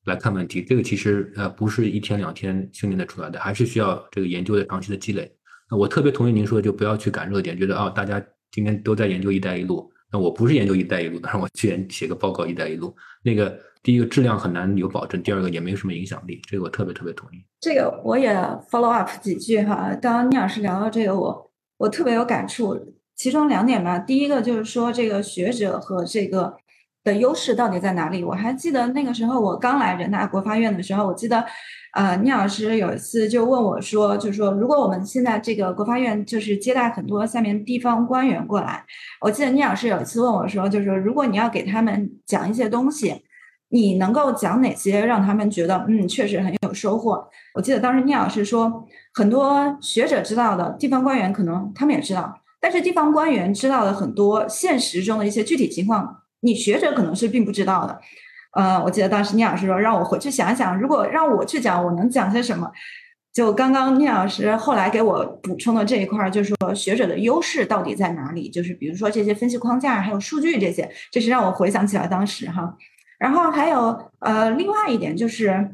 来看问题，这个其实呃不是一天两天训练的出来的，还是需要这个研究的长期的积累。我特别同意您说的，就不要去赶热点，觉得啊大家今天都在研究“一带一路”。那我不是研究“一带一路”，但是我居然写个报告“一带一路”，那个第一个质量很难有保证，第二个也没有什么影响力，这个我特别特别同意。这个我也 follow up 几句哈。刚刚聂老师聊到这个，我我特别有感触，其中两点吧。第一个就是说，这个学者和这个的优势到底在哪里？我还记得那个时候我刚来人大国发院的时候，我记得。呃，聂老师有一次就问我说，就是说，如果我们现在这个国发院就是接待很多下面地方官员过来，我记得聂老师有一次问我说，就是说，如果你要给他们讲一些东西，你能够讲哪些让他们觉得嗯确实很有收获？我记得当时聂老师说，很多学者知道的地方官员可能他们也知道，但是地方官员知道的很多现实中的一些具体情况，你学者可能是并不知道的。呃，我记得当时聂老师说让我回去想想，如果让我去讲，我能讲些什么？就刚刚聂老师后来给我补充的这一块，就是说学者的优势到底在哪里？就是比如说这些分析框架，还有数据这些，这是让我回想起来当时哈。然后还有呃，另外一点就是。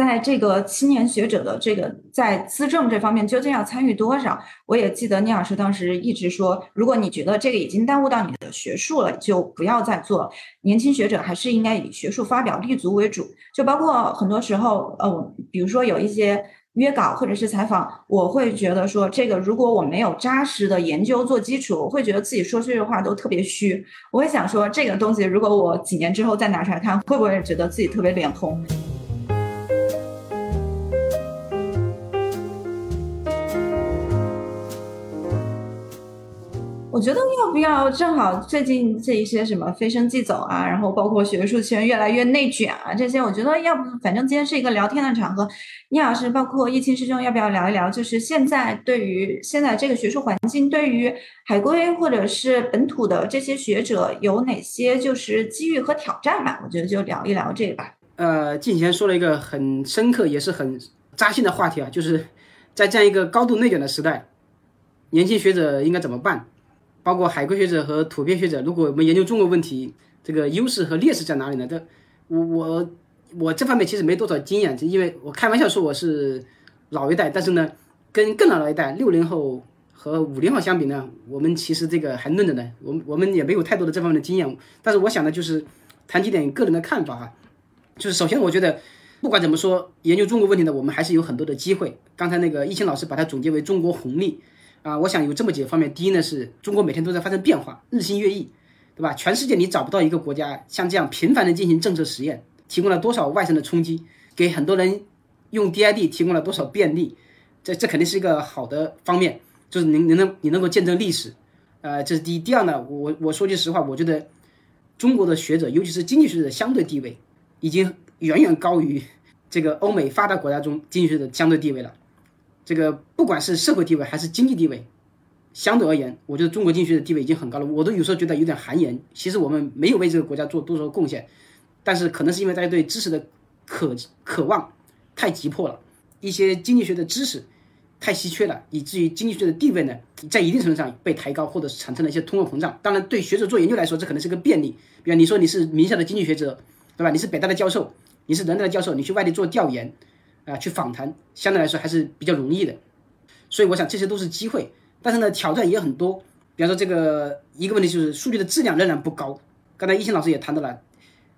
在这个青年学者的这个在资政这方面究竟要参与多少？我也记得聂老师当时一直说，如果你觉得这个已经耽误到你的学术了，就不要再做。年轻学者还是应该以学术发表立足为主。就包括很多时候，呃，比如说有一些约稿或者是采访，我会觉得说，这个如果我没有扎实的研究做基础，我会觉得自己说这句话都特别虚。我会想说，这个东西如果我几年之后再拿出来看，会不会觉得自己特别脸红？我觉得要不要正好最近这一些什么飞升即走啊，然后包括学术圈越来越内卷啊，这些我觉得要不反正今天是一个聊天的场合，聂老师包括叶青师兄要不要聊一聊？就是现在对于现在这个学术环境，对于海归或者是本土的这些学者有哪些就是机遇和挑战吧？我觉得就聊一聊这个吧。呃，进前说了一个很深刻也是很扎心的话题啊，就是在这样一个高度内卷的时代，年轻学者应该怎么办？包括海归学者和土鳖学者，如果我们研究中国问题，这个优势和劣势在哪里呢？这我我我这方面其实没多少经验，因为我开玩笑说我是老一代，但是呢，跟更老的一代六零后和五零后相比呢，我们其实这个还嫩着呢，我们我们也没有太多的这方面的经验。但是我想呢，就是谈几点个人的看法啊，就是首先我觉得。不管怎么说，研究中国问题呢，我们还是有很多的机会。刚才那个易清老师把它总结为中国红利啊，我想有这么几个方面。第一呢，是中国每天都在发生变化，日新月异，对吧？全世界你找不到一个国家像这样频繁的进行政策实验，提供了多少外生的冲击，给很多人用 DID 提供了多少便利，这这肯定是一个好的方面，就是您您能你能够见证历史，呃，这是第一。第二呢，我我说句实话，我觉得中国的学者，尤其是经济学者的相对地位已经。远远高于这个欧美发达国家中经济学的相对地位了。这个不管是社会地位还是经济地位，相对而言，我觉得中国经济学的地位已经很高了。我都有时候觉得有点寒言。其实我们没有为这个国家做多少贡献，但是可能是因为大家对知识的渴渴望太急迫了，一些经济学的知识太稀缺了，以至于经济学的地位呢，在一定程度上被抬高，或者是产生了一些通货膨胀。当然，对学者做研究来说，这可能是个便利。比如你说你是名校的经济学者，对吧？你是北大的教授。你是人大的教授，你去外地做调研，啊，去访谈，相对来说还是比较容易的。所以我想这些都是机会，但是呢，挑战也很多。比方说这个一个问题就是数据的质量仍然不高。刚才一心老师也谈到了，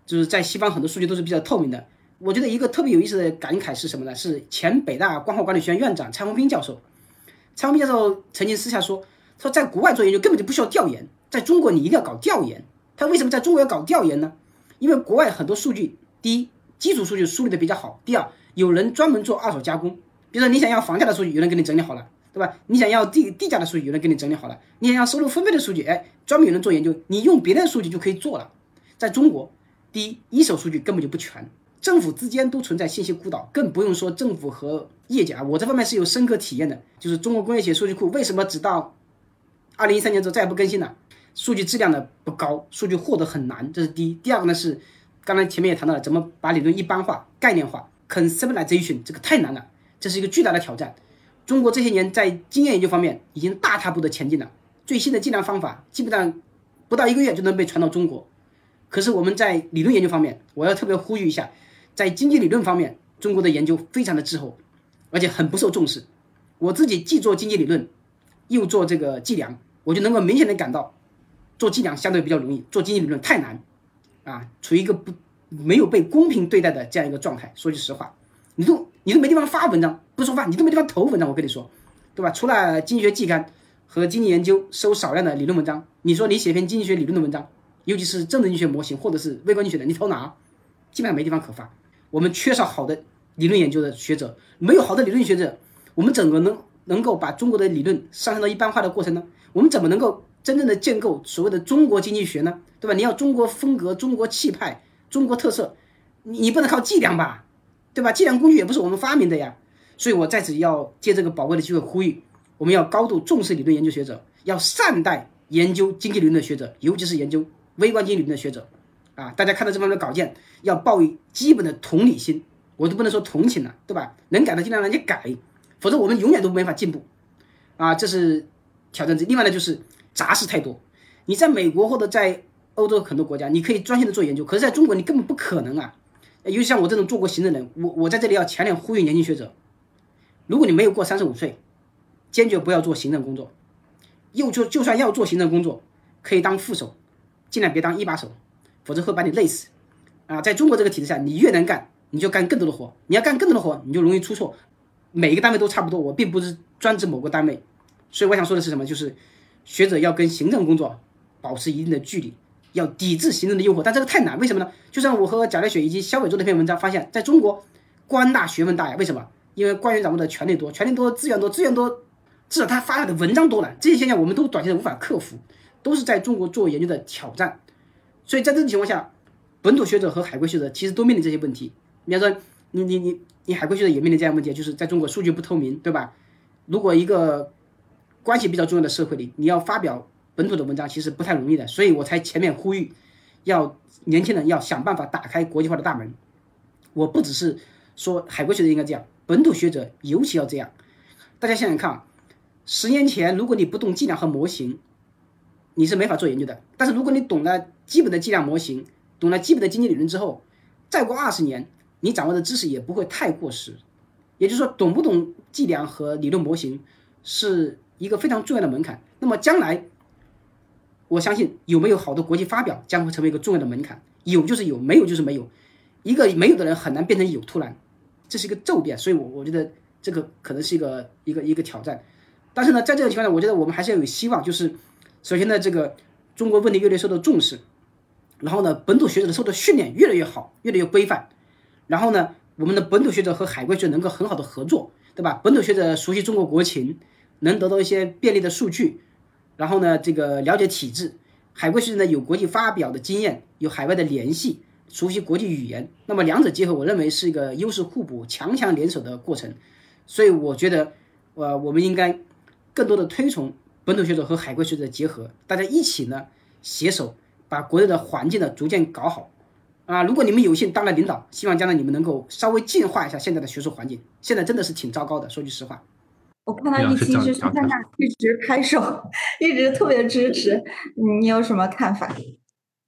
就是在西方很多数据都是比较透明的。我觉得一个特别有意思的感慨是什么呢？是前北大光华管理学院院长蔡宏斌教授。蔡宏斌教授曾经私下说，他说在国外做研究根本就不需要调研，在中国你一定要搞调研。他为什么在中国要搞调研呢？因为国外很多数据，第一。基础数据梳理的比较好。第二，有人专门做二手加工，比如说你想要房价的数据，有人给你整理好了，对吧？你想要地地价的数据，有人给你整理好了。你想要收入分配的数据，哎，专门有人做研究，你用别人的数据就可以做了。在中国，第一，一手数据根本就不全，政府之间都存在信息孤岛，更不用说政府和业界啊。我这方面是有深刻体验的，就是中国工业企业数据库为什么直到二零一三年之后再也不更新了？数据质量呢不高，数据获得很难，这是第一。第二个呢是。刚才前面也谈到了，怎么把理论一般化、概念化，conceptualization，这个太难了，这是一个巨大的挑战。中国这些年在经验研究方面已经大踏步的前进了，最新的计量方法基本上不到一个月就能被传到中国。可是我们在理论研究方面，我要特别呼吁一下，在经济理论方面，中国的研究非常的滞后，而且很不受重视。我自己既做经济理论，又做这个计量，我就能够明显的感到，做计量相对比较容易，做经济理论太难。啊，处于一个不没有被公平对待的这样一个状态。说句实话，你都你都没地方发文章，不说话，你都没地方投文章。我跟你说，对吧？除了经济学季刊和经济研究收少量的理论文章，你说你写篇经济学理论的文章，尤其是政治经济学模型或者是微观经济学的，你投哪？基本上没地方可发。我们缺少好的理论研究的学者，没有好的理论学者，我们怎么能能够把中国的理论上升到一般化的过程呢？我们怎么能够？真正的建构所谓的中国经济学呢，对吧？你要中国风格、中国气派、中国特色，你你不能靠计量吧，对吧？计量工具也不是我们发明的呀。所以我在此要借这个宝贵的机会呼吁，我们要高度重视理论研究学者，要善待研究经济理论的学者，尤其是研究微观经济理论的学者。啊，大家看到这方面的稿件，要抱以基本的同理心，我都不能说同情了，对吧？能改的尽量让你改，否则我们永远都没法进步。啊，这是挑战之另外呢，就是。杂事太多，你在美国或者在欧洲很多国家，你可以专心的做研究，可是在中国你根本不可能啊！尤其像我这种做过行政的人，我我在这里要强烈呼吁年轻学者，如果你没有过三十五岁，坚决不要做行政工作，又就就算要做行政工作，可以当副手，尽量别当一把手，否则会把你累死啊！在中国这个体制下，你越能干，你就干更多的活，你要干更多的活，你就容易出错。每一个单位都差不多，我并不是专指某个单位，所以我想说的是什么，就是。学者要跟行政工作保持一定的距离，要抵制行政的诱惑，但这个太难，为什么呢？就像我和贾烈雪以及肖伟做那篇文章，发现在中国官大学问大呀，为什么？因为官员掌握的权力多，权力多，资源多，资源多，至少他发表的文章多了，这些现象我们都短期内无法克服，都是在中国做研究的挑战。所以在这种情况下，本土学者和海归学者其实都面临这些问题。比方说，你你你你海归学者也面临这样问题，就是在中国数据不透明，对吧？如果一个关系比较重要的社会里，你要发表本土的文章，其实不太容易的，所以我才前面呼吁，要年轻人要想办法打开国际化的大门。我不只是说海归学者应该这样，本土学者尤其要这样。大家想想看啊，十年前如果你不懂计量和模型，你是没法做研究的。但是如果你懂了基本的计量模型，懂了基本的经济理论之后，再过二十年，你掌握的知识也不会太过时。也就是说，懂不懂计量和理论模型是一个非常重要的门槛。那么将来，我相信有没有好的国际发表将会成为一个重要的门槛。有就是有，没有就是没有。一个没有的人很难变成有，突然，这是一个骤变。所以，我我觉得这个可能是一个一个一个挑战。但是呢，在这个情况下，我觉得我们还是要有希望。就是首先呢，这个中国问题越来越受到重视，然后呢，本土学者的受的训练越来越好，越来越规范。然后呢，我们的本土学者和海归学能够很好的合作，对吧？本土学者熟悉中国国情，能得到一些便利的数据，然后呢，这个了解体制；海归学者呢，有国际发表的经验，有海外的联系，熟悉国际语言。那么两者结合，我认为是一个优势互补、强强联手的过程。所以我觉得，呃，我们应该。更多的推崇本土学者和海归学者的结合，大家一起呢携手把国内的环境呢逐渐搞好啊！如果你们有幸当了领导，希望将来你们能够稍微净化一下现在的学术环境，现在真的是挺糟糕的。说句实话，我看到一期是在那一直拍手，一直特别支持。你有什么看法？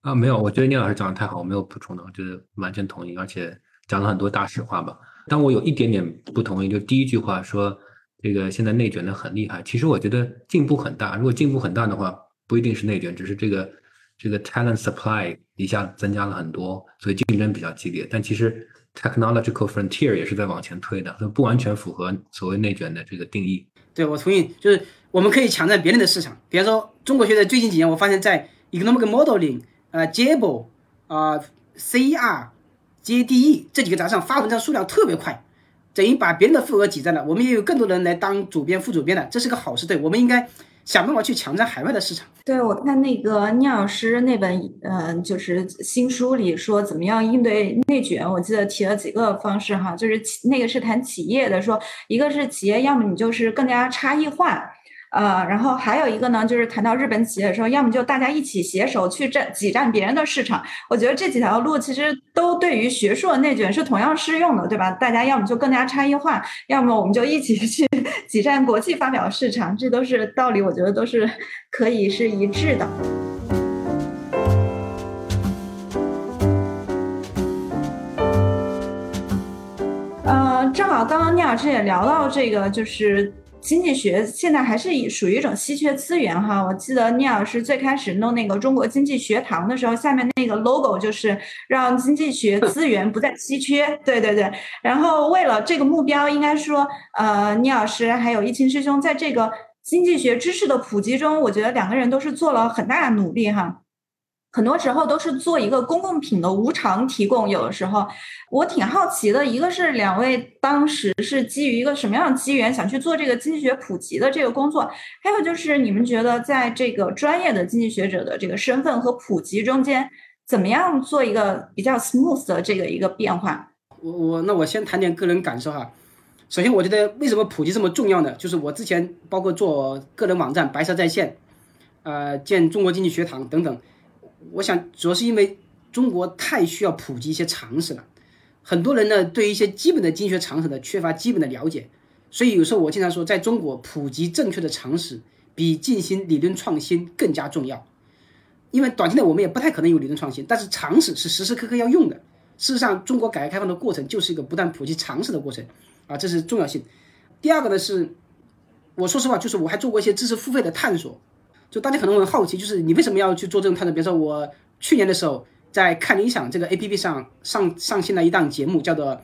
啊，没有，我觉得聂老师讲的太好，我没有补充的，我觉得完全同意，而且讲了很多大实话吧。但我有一点点不同意，就第一句话说。这个现在内卷的很厉害，其实我觉得进步很大。如果进步很大的话，不一定是内卷，只是这个这个 talent supply 一下增加了很多，所以竞争比较激烈。但其实 technological frontier 也是在往前推的，所以不完全符合所谓内卷的这个定义。对，我同意，就是我们可以抢占别人的市场。比方说，中国学在最近几年，我发现在 economic modeling、呃 j a b l 啊、，crjde 这几个杂志上发文章数量特别快。等于把别人的份额挤占了，我们也有更多人来当主编、副主编的，这是个好事。对，我们应该想办法去抢占海外的市场。对，我看那个聂老师那本，嗯，就是新书里说怎么样应对内卷，我记得提了几个方式哈，就是那个是谈企业的，说一个是企业，要么你就是更加差异化。呃，然后还有一个呢，就是谈到日本企业的时候，要么就大家一起携手去占挤占别人的市场。我觉得这几条路其实都对于学术的内卷是同样适用的，对吧？大家要么就更加差异化，要么我们就一起去 挤占国际发表市场，这都是道理，我觉得都是可以是一致的。呃，正好刚刚聂老师也聊到这个，就是。经济学现在还是以属于一种稀缺资源哈。我记得聂老师最开始弄那个中国经济学堂的时候，下面那个 logo 就是让经济学 资源不再稀缺。对对对。然后为了这个目标，应该说，呃，聂老师还有易清师兄在这个经济学知识的普及中，我觉得两个人都是做了很大的努力哈。很多时候都是做一个公共品的无偿提供。有的时候，我挺好奇的，一个是两位当时是基于一个什么样的机缘想去做这个经济学普及的这个工作，还有就是你们觉得在这个专业的经济学者的这个身份和普及中间，怎么样做一个比较 smooth 的这个一个变化？我我那我先谈点个人感受哈。首先，我觉得为什么普及这么重要呢？就是我之前包括做个人网站白色在线，呃，建中国经济学堂等等。我想主要是因为中国太需要普及一些常识了，很多人呢对一些基本的经济学常识呢缺乏基本的了解，所以有时候我经常说，在中国普及正确的常识比进行理论创新更加重要。因为短期内我们也不太可能有理论创新，但是常识是时时刻刻要用的。事实上，中国改革开放的过程就是一个不断普及常识的过程啊，这是重要性。第二个呢是，我说实话，就是我还做过一些知识付费的探索。就大家可能会好奇，就是你为什么要去做这种探索？比如说，我去年的时候在看理想这个 A P P 上上上线了一档节目，叫做《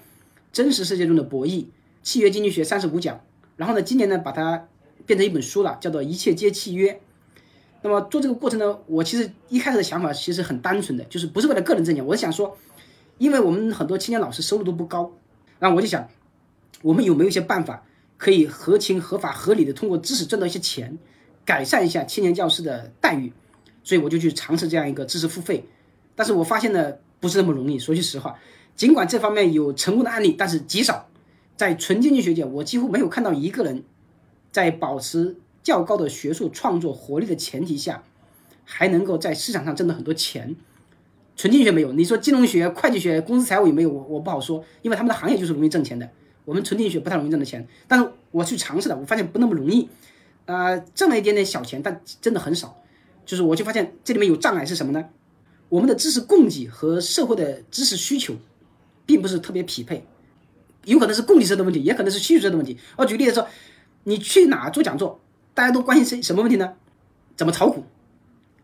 真实世界中的博弈：契约经济学三十五讲》。然后呢，今年呢把它变成一本书了，叫做《一切皆契约》。那么做这个过程呢，我其实一开始的想法其实很单纯的，就是不是为了个人挣钱，我是想说，因为我们很多青年老师收入都不高，然后我就想，我们有没有一些办法可以合情合法合理的通过知识挣到一些钱？改善一下青年教师的待遇，所以我就去尝试这样一个知识付费，但是我发现呢不是那么容易。说句实话，尽管这方面有成功的案例，但是极少。在纯经济学界，我几乎没有看到一个人在保持较高的学术创作活力的前提下，还能够在市场上挣到很多钱。纯经济学没有，你说金融学、会计学、公司财务有没有？我我不好说，因为他们的行业就是容易挣钱的。我们纯经济学不太容易挣的钱，但是我去尝试了，我发现不那么容易。呃，挣了一点点小钱，但真的很少。就是我就发现这里面有障碍是什么呢？我们的知识供给和社会的知识需求，并不是特别匹配，有可能是供给侧的问题，也可能是需求侧的问题。我举个例子说，你去哪做讲座，大家都关心什什么问题呢？怎么炒股？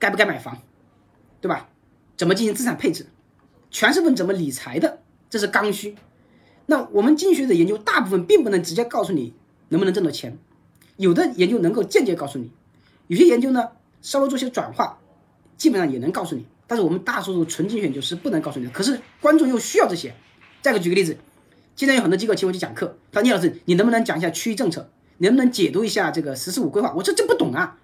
该不该买房？对吧？怎么进行资产配置？全是问怎么理财的，这是刚需。那我们经济学的研究大部分并不能直接告诉你能不能挣到钱，有的研究能够间接告诉你，有些研究呢稍微做些转化，基本上也能告诉你。但是我们大多数纯精选就是不能告诉你的。可是观众又需要这些。再给举个例子，现在有很多机构请我去讲课，他说聂老师，你能不能讲一下区域政策？能不能解读一下这个“十四五”规划？我说真不懂啊。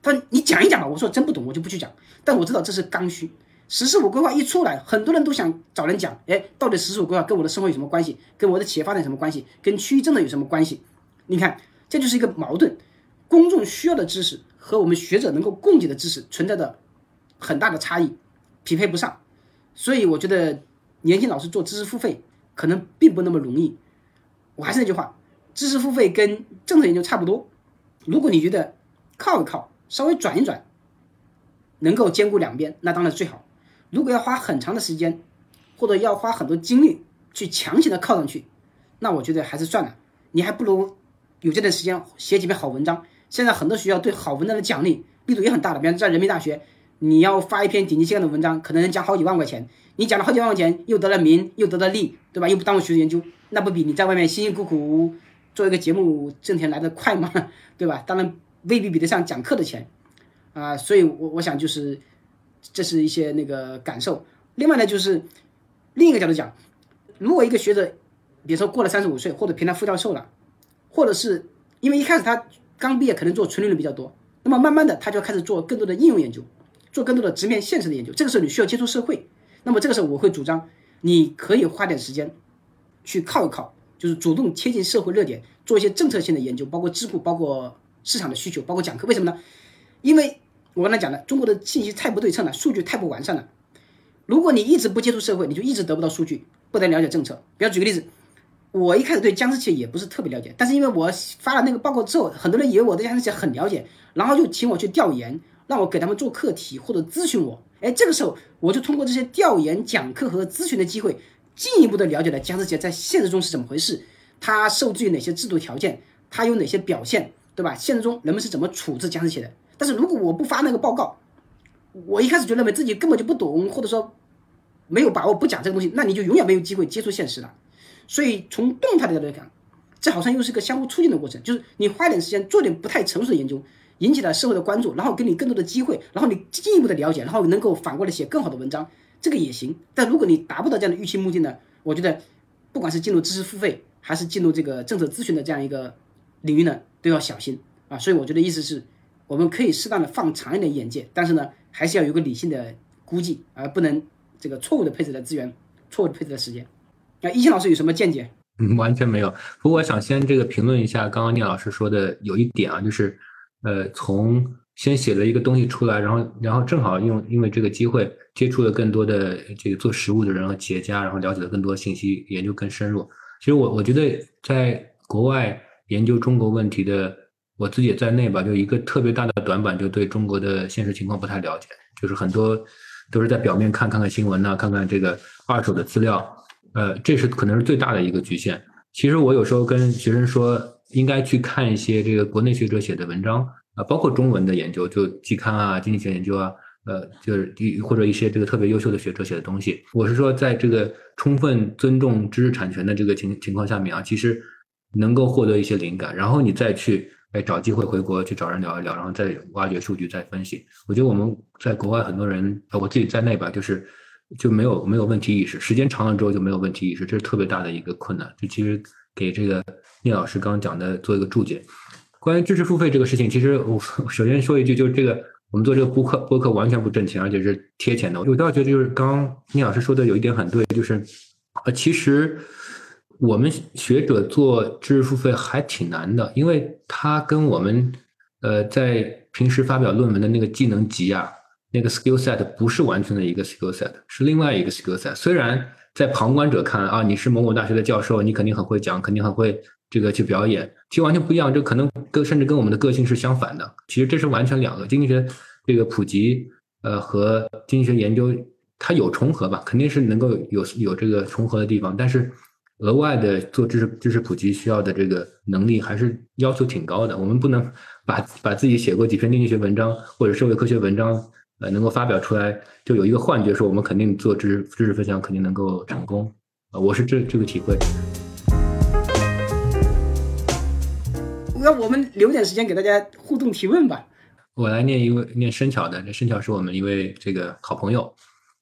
他说你讲一讲吧。我说真不懂，我就不去讲。但我知道这是刚需。“十四五”规划一出来，很多人都想找人讲。哎，到底“十四五”规划跟我的生活有什么关系？跟我的企业发展有什么关系？跟区域政策有什么关系？你看，这就是一个矛盾。公众需要的知识和我们学者能够供给的知识存在的很大的差异。匹配不上，所以我觉得年轻老师做知识付费可能并不那么容易。我还是那句话，知识付费跟政策研究差不多。如果你觉得靠一靠，稍微转一转，能够兼顾两边，那当然最好。如果要花很长的时间，或者要花很多精力去强行的靠上去，那我觉得还是算了。你还不如有这段时间写几篇好文章。现在很多学校对好文章的奖励力度也很大的，比方在人民大学。你要发一篇顶级期刊的文章，可能能奖好几万块钱。你讲了好几万块钱，又得了名，又得了利，对吧？又不耽误学术研究，那不比你在外面辛辛苦苦做一个节目挣钱来的快吗？对吧？当然未必比得上讲课的钱啊。所以，我我想就是，这是一些那个感受。另外呢，就是另一个角度讲，如果一个学者，比如说过了三十五岁，或者评他副教授了，或者是因为一开始他刚毕业，可能做纯理论比较多，那么慢慢的他就要开始做更多的应用研究。做更多的直面现实的研究，这个时候你需要接触社会，那么这个时候我会主张，你可以花点时间去靠一靠，就是主动贴近社会热点，做一些政策性的研究，包括智库，包括市场的需求，包括讲课。为什么呢？因为我刚才讲的，中国的信息太不对称了，数据太不完善了。如果你一直不接触社会，你就一直得不到数据，不能了解政策。比方举个例子，我一开始对僵尸企业也不是特别了解，但是因为我发了那个报告之后，很多人以为我对僵尸企业很了解，然后就请我去调研。让我给他们做课题或者咨询我，哎，这个时候我就通过这些调研、讲课和咨询的机会，进一步的了解了僵尸企业在现实中是怎么回事，它受制于哪些制度条件，它有哪些表现，对吧？现实中人们是怎么处置僵尸企业的？但是如果我不发那个报告，我一开始就认为自己根本就不懂，或者说没有把握不讲这个东西，那你就永远没有机会接触现实了。所以从动态的角度来看，这好像又是个相互促进的过程，就是你花点时间做点不太成熟的研究。引起了社会的关注，然后给你更多的机会，然后你进一步的了解，然后能够反过来写更好的文章，这个也行。但如果你达不到这样的预期目的呢？我觉得，不管是进入知识付费，还是进入这个政策咨询的这样一个领域呢，都要小心啊。所以我觉得意思是，我们可以适当的放长一点眼界，但是呢，还是要有个理性的估计，而不能这个错误的配置的资源，错误的配置的时间。那一清老师有什么见解？嗯，完全没有。不过我想先这个评论一下刚刚聂老师说的有一点啊，就是。呃，从先写了一个东西出来，然后，然后正好用因为这个机会接触了更多的这个做实务的人和企业家，然后了解了更多信息，研究更深入。其实我我觉得在国外研究中国问题的，我自己也在内吧，就一个特别大的短板，就对中国的现实情况不太了解，就是很多都是在表面看看看新闻呐，看看这个二手的资料，呃，这是可能是最大的一个局限。其实我有时候跟学生说。应该去看一些这个国内学者写的文章啊，包括中文的研究，就季刊啊、经济学研究啊，呃，就是或者一些这个特别优秀的学者写的东西。我是说，在这个充分尊重知识产权的这个情情况下面啊，其实能够获得一些灵感，然后你再去哎找机会回国去找人聊一聊，然后再挖掘数据再分析。我觉得我们在国外很多人，我自己在内吧，就是就没有没有问题意识，时间长了之后就没有问题意识，这是特别大的一个困难。就其实。给这个聂老师刚刚讲的做一个注解。关于知识付费这个事情，其实我首先说一句，就是这个我们做这个播客，播客完全不挣钱，而且是贴钱的。我倒觉得就是刚聂老师说的有一点很对，就是呃，其实我们学者做知识付费还挺难的，因为他跟我们呃在平时发表论文的那个技能集啊，那个 skill set 不是完全的一个 skill set，是另外一个 skill set。虽然在旁观者看啊，你是某某大学的教授，你肯定很会讲，肯定很会这个去表演，其实完全不一样。这可能跟甚至跟我们的个性是相反的。其实这是完全两个经济学这个普及呃和经济学研究它有重合吧，肯定是能够有有这个重合的地方，但是额外的做知识知识普及需要的这个能力还是要求挺高的。我们不能把把自己写过几篇经济学文章或者社会科学文章呃能够发表出来，就有一个幻觉说我们肯定做知识知识分享肯定能够成功啊，我是这这个体会。那我们留点时间给大家互动提问吧。我来念一位念申巧的，这申巧是我们一位这个好朋友，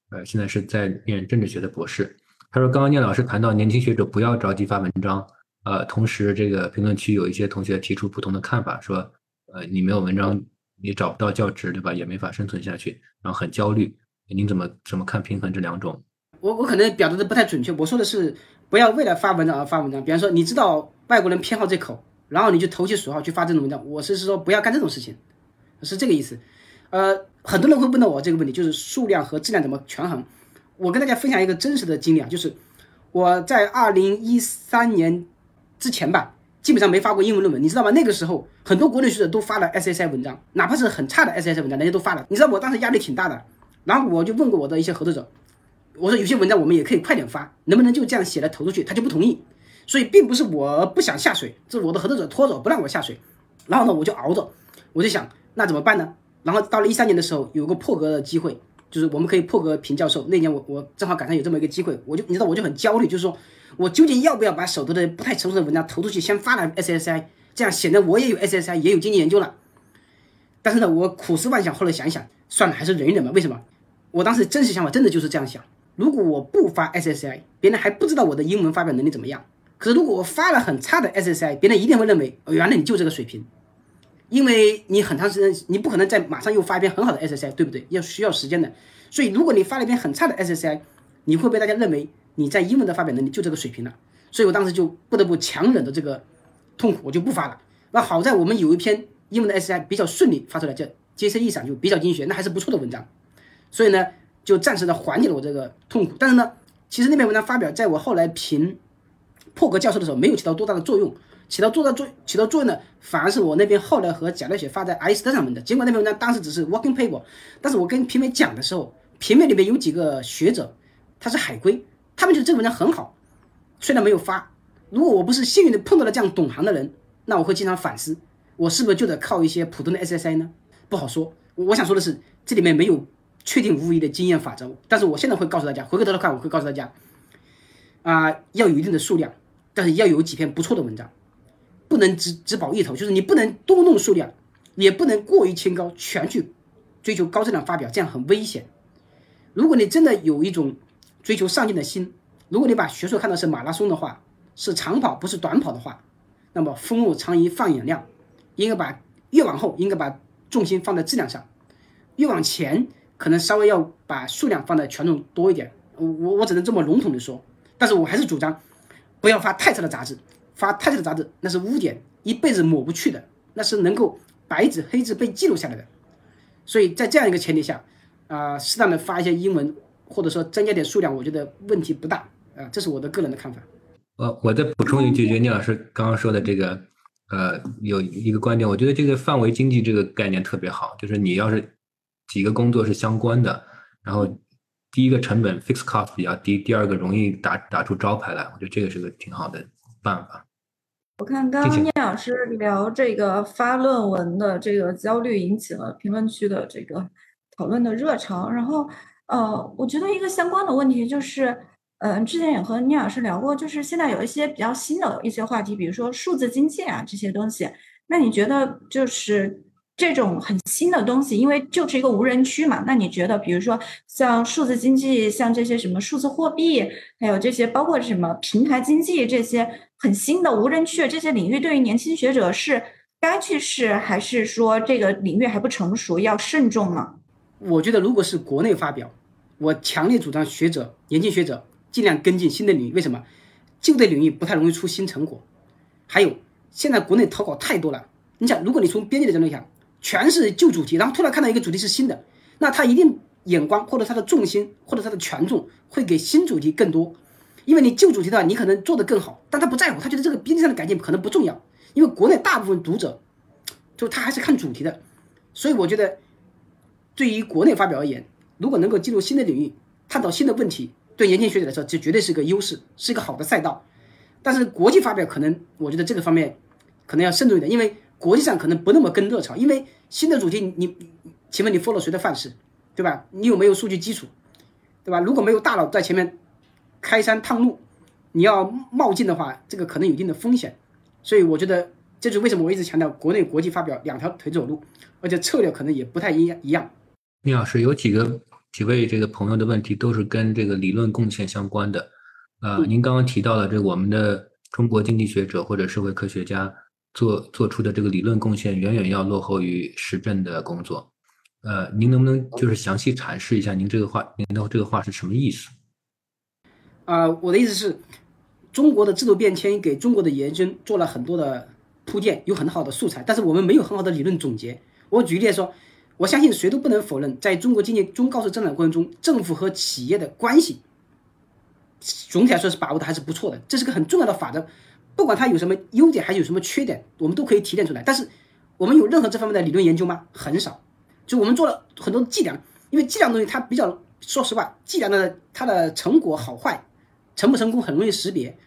呃，现在是在念政治学的博士。他说，刚刚念老师谈到年轻学者不要着急发文章，呃，同时这个评论区有一些同学提出不同的看法，说，呃，你没有文章，你找不到教职，对吧？也没法生存下去，然后很焦虑。您怎么怎么看平衡这两种？我我可能表达的不太准确，我说的是不要为了发文章而发文章。比方说，你知道外国人偏好这口。然后你就投其所好去发这种文章，我是说不要干这种事情，是这个意思。呃，很多人会问到我这个问题，就是数量和质量怎么权衡。我跟大家分享一个真实的经历啊，就是我在二零一三年之前吧，基本上没发过英文论文，你知道吗？那个时候很多国内学者都发了 SSI 文章，哪怕是很差的 SSI 文章，人家都发了。你知道我当时压力挺大的，然后我就问过我的一些合作者，我说有些文章我们也可以快点发，能不能就这样写了投出去？他就不同意。所以并不是我不想下水，是我的合作者拖着不让我下水，然后呢我就熬着，我就想那怎么办呢？然后到了一三年的时候，有个破格的机会，就是我们可以破格评教授。那年我我正好赶上有这么一个机会，我就你知道我就很焦虑，就是说我究竟要不要把手头的不太成熟的文章投出去，先发了 SSI，这样显得我也有 SSI 也有经济研究了。但是呢，我苦思万想，后来想一想，算了，还是忍一忍吧。为什么？我当时真实想法真的就是这样想：如果我不发 SSI，别人还不知道我的英文发表能力怎么样。可是，如果我发了很差的 SSI，别人一定会认为，哦，原来你就这个水平，因为你很长时间，你不可能再马上又发一篇很好的 SSI，对不对？要需要时间的。所以，如果你发了一篇很差的 SSI，你会被大家认为你在英文的发表能力就这个水平了。所以我当时就不得不强忍着这个痛苦，我就不发了。那好在我们有一篇英文的 SCI 比较顺利发出来，叫 JC 一闪就比较精学，那还是不错的文章。所以呢，就暂时的缓解了我这个痛苦。但是呢，其实那篇文章发表在我后来评。破格教授的时候没有起到多大的作用，起到多大作起到作用呢？反而是我那边后来和贾略雪发在爱因斯坦上面的。尽管那篇文章当时只是 working paper，但是我跟评委讲的时候，评委里面有几个学者，他是海归，他们觉得这个文章很好，虽然没有发。如果我不是幸运的碰到了这样懂行的人，那我会经常反思，我是不是就得靠一些普通的 SSI 呢？不好说。我想说的是，这里面没有确定无疑的经验法则。但是我现在会告诉大家，回过头来看，我会告诉大家，啊，要有一定的数量。但是要有几篇不错的文章，不能只只保一头，就是你不能多弄数量，也不能过于清高，全去追求高质量发表，这样很危险。如果你真的有一种追求上进的心，如果你把学术看的是马拉松的话，是长跑不是短跑的话，那么风物长宜放眼量，应该把越往后应该把重心放在质量上，越往前可能稍微要把数量放在权重多一点。我我只能这么笼统的说，但是我还是主张。不要发太差的杂志，发太差的杂志那是污点，一辈子抹不去的，那是能够白纸黑字被记录下来的。所以在这样一个前提下，啊，适当的发一些英文，或者说增加点数量，我觉得问题不大啊，这是我的个人的看法。呃，我再补充一句，就聂老师刚刚说的这个，呃，有一个观点，我觉得这个范围经济这个概念特别好，就是你要是几个工作是相关的，然后。第一个成本 fixed cost 比较低，第二个容易打打出招牌来，我觉得这个是个挺好的办法。我看刚刚聂老师聊这个发论文的这个焦虑，引起了评论区的这个讨论的热潮。然后，呃，我觉得一个相关的问题就是，嗯，之前也和聂老师聊过，就是现在有一些比较新的一些话题，比如说数字经济啊这些东西。那你觉得就是？这种很新的东西，因为就是一个无人区嘛，那你觉得，比如说像数字经济，像这些什么数字货币，还有这些包括什么平台经济这些很新的无人区的这些领域，对于年轻学者是该去试，还是说这个领域还不成熟，要慎重呢？我觉得，如果是国内发表，我强烈主张学者、年轻学者尽量跟进新的领域。为什么？旧的领域不太容易出新成果。还有，现在国内投稿太多了。你想，如果你从编辑的角度想，全是旧主题，然后突然看到一个主题是新的，那他一定眼光或者他的重心或者他的权重会给新主题更多，因为你旧主题的话，你可能做得更好，但他不在乎，他觉得这个编辑上的改进可能不重要，因为国内大部分读者，就他还是看主题的，所以我觉得对于国内发表而言，如果能够进入新的领域，探讨新的问题，对年轻学者来说，这绝对是个优势，是一个好的赛道。但是国际发表可能，我觉得这个方面可能要慎重一点，因为国际上可能不那么跟热潮，因为新的主题，你请问你 follow 谁的范式，对吧？你有没有数据基础，对吧？如果没有大佬在前面开山探路，你要冒进的话，这个可能有一定的风险。所以我觉得，这就是为什么我一直强调国内国际发表两条腿走路，而且策略可能也不太一样一样。聂老师有几个几位这个朋友的问题都是跟这个理论贡献相关的，呃，您刚刚提到了这个我们的中国经济学者或者社会科学家做做出的这个理论贡献远远要落后于实证的工作，呃，您能不能就是详细阐释一下您这个话，您的这个话是什么意思？啊，我的意思是，中国的制度变迁给中国的研究做了很多的铺垫，有很好的素材，但是我们没有很好的理论总结。我举例来说。我相信谁都不能否认，在中国经济中高速增长过程中，政府和企业的关系总体来说是把握的还是不错的。这是个很重要的法则，不管它有什么优点还是有什么缺点，我们都可以提炼出来。但是我们有任何这方面的理论研究吗？很少。就我们做了很多计量，因为计量东西它比较，说实话，计量的它的成果好坏、成不成功很容易识别，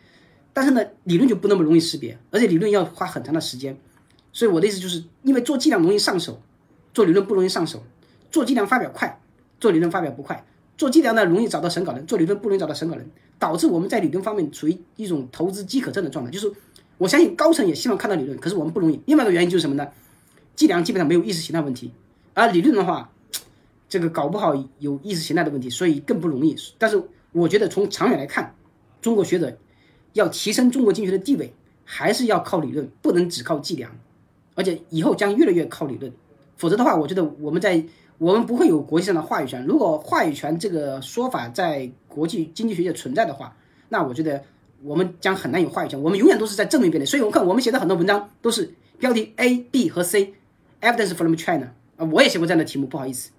但是呢，理论就不那么容易识别，而且理论要花很长的时间。所以我的意思就是，因为做计量容易上手。做理论不容易上手，做计量发表快，做理论发表不快。做计量呢容易找到审稿人，做理论不容易找到审稿人，导致我们在理论方面处于一种投资饥渴症的状态。就是我相信高层也希望看到理论，可是我们不容易。另外一个原因就是什么呢？计量基本上没有意识形态问题，而理论的话，这个搞不好有意识形态的问题，所以更不容易。但是我觉得从长远来看，中国学者要提升中国经济学的地位，还是要靠理论，不能只靠计量，而且以后将越来越靠理论。否则的话，我觉得我们在我们不会有国际上的话语权。如果话语权这个说法在国际经济学界存在的话，那我觉得我们将很难有话语权。我们永远都是在正面辩论。所以我看我们写的很多文章都是标题 A、B 和 C，Evidence from China 啊，我也写过这样的题目，不好意思。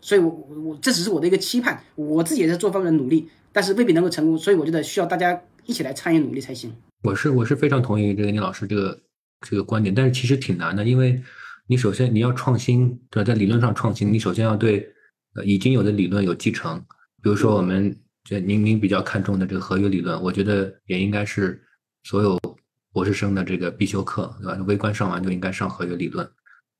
所以我我这只是我的一个期盼，我自己也在做方面的努力，但是未必能够成功。所以我觉得需要大家一起来参与努力才行。我是我是非常同意这个倪老师这个这个观点，但是其实挺难的，因为。你首先你要创新，对吧？在理论上创新，你首先要对呃已经有的理论有继承。比如说，我们这您您比较看重的这个合约理论，我觉得也应该是所有博士生的这个必修课，对吧？微观上完就应该上合约理论。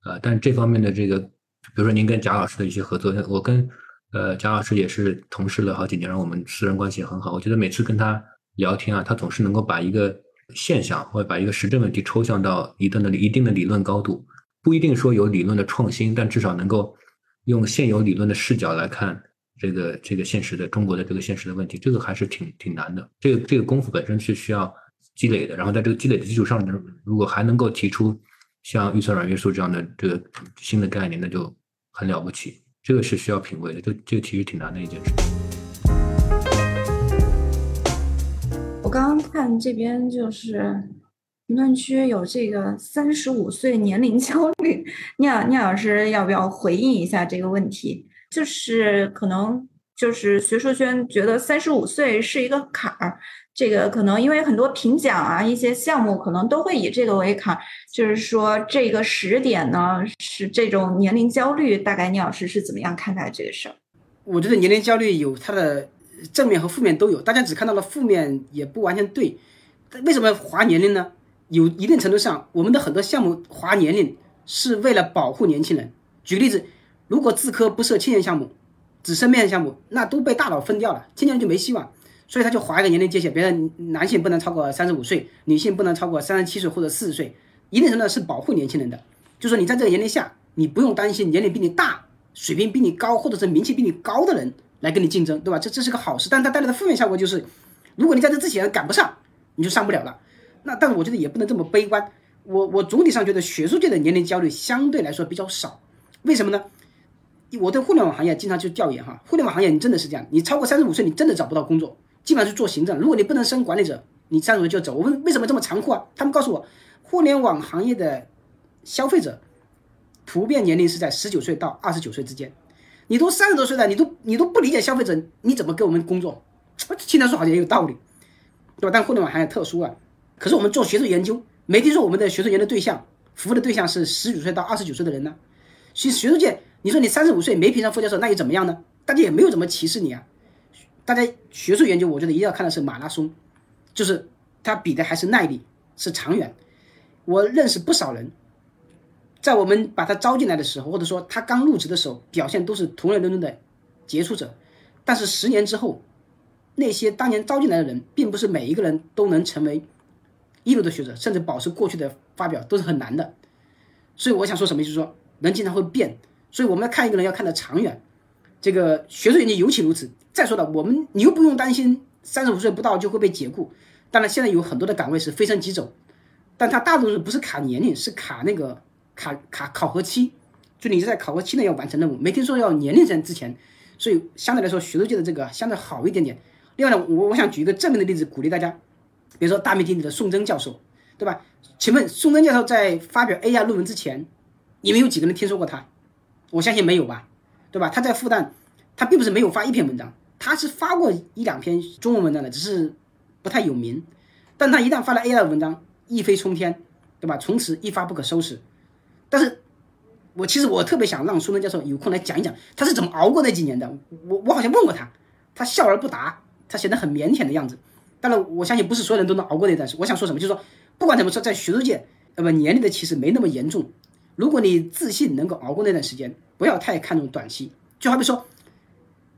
呃，但这方面的这个，比如说您跟贾老师的一些合作，我跟呃贾老师也是同事了好几年，然后我们私人关系也很好。我觉得每次跟他聊天啊，他总是能够把一个现象或者把一个实证问题抽象到一定的一定的理论高度。不一定说有理论的创新，但至少能够用现有理论的视角来看这个这个现实的中国的这个现实的问题，这个还是挺挺难的。这个这个功夫本身是需要积累的，然后在这个积累的基础上，如果还能够提出像预测软约束这样的这个新的概念，那就很了不起。这个是需要品味的，这这个其实挺难的一件事。我刚刚看这边就是。评论区有这个三十五岁年龄焦虑，聂聂老师要不要回应一下这个问题？就是可能就是学术圈觉得三十五岁是一个坎儿，这个可能因为很多评奖啊，一些项目可能都会以这个为坎儿，就是说这个时点呢是这种年龄焦虑，大概聂老师是怎么样看待这个事儿？我觉得年龄焦虑有它的正面和负面都有，大家只看到了负面也不完全对，为什么划年龄呢？有一定程度上，我们的很多项目划年龄是为了保护年轻人。举个例子，如果自科不设青年项目，只设面项目，那都被大佬分掉了，青年人就没希望。所以他就划一个年龄界限，比如男性不能超过三十五岁，女性不能超过三十七岁或者四十岁。一定程度上是保护年轻人的，就说你在这个年龄下，你不用担心年龄比你大、水平比你高或者是名气比你高的人来跟你竞争，对吧？这这是个好事，但它带来的负面效果就是，如果你在这之前赶不上，你就上不了了。那但是我觉得也不能这么悲观，我我总体上觉得学术界的年龄焦虑相对来说比较少，为什么呢？我对互联网行业经常去调研哈，互联网行业你真的是这样，你超过三十五岁你真的找不到工作，基本上是做行政，如果你不能升管理者，你三十岁就走。我问为什么这么残酷啊？他们告诉我，互联网行业的消费者普遍年龄是在十九岁到二十九岁之间，你都三十多岁了，你都你都不理解消费者，你怎么给我们工作？听他说好像也有道理，对吧？但互联网行业特殊啊。可是我们做学术研究，没听说我们的学术研究对象服务的对象是十九岁到二十九岁的人呢。其实学术界你说你三十五岁没评上副教授，那又怎么样呢？大家也没有怎么歧视你啊。大家学术研究，我觉得一定要看的是马拉松，就是它比的还是耐力，是长远。我认识不少人，在我们把他招进来的时候，或者说他刚入职的时候，表现都是同类论的杰出者，但是十年之后，那些当年招进来的人，并不是每一个人都能成为一流的学者，甚至保持过去的发表都是很难的。所以我想说什么，就是说人经常会变，所以我们要看一个人要看得长远。这个学术研究尤其如此。再说了，我们你又不用担心三十五岁不到就会被解雇。当然，现在有很多的岗位是飞升即走，但它大多数不是卡年龄，是卡那个卡卡考核期，就你是在考核期内要完成任务，没听说要年龄在之前。所以相对来说，学术界的这个相对好一点点。另外呢，我我想举一个正面的例子，鼓励大家，比如说大名鼎鼎的宋征教授，对吧？请问宋征教授在发表 AI 论文之前，你们有几个人听说过他？我相信没有吧。对吧？他在复旦，他并不是没有发一篇文章，他是发过一两篇中文文章的，只是不太有名。但他一旦发了 AI 的文章，一飞冲天，对吧？从此一发不可收拾。但是，我其实我特别想让苏东教授有空来讲一讲，他是怎么熬过那几年的。我我好像问过他，他笑而不答，他显得很腼腆的样子。当然，我相信不是所有人都能熬过那段时。我想说什么，就是说，不管怎么说，在学术界，呃不，年龄的歧视没那么严重。如果你自信能够熬过那段时间。不要太看重短期，就好比说，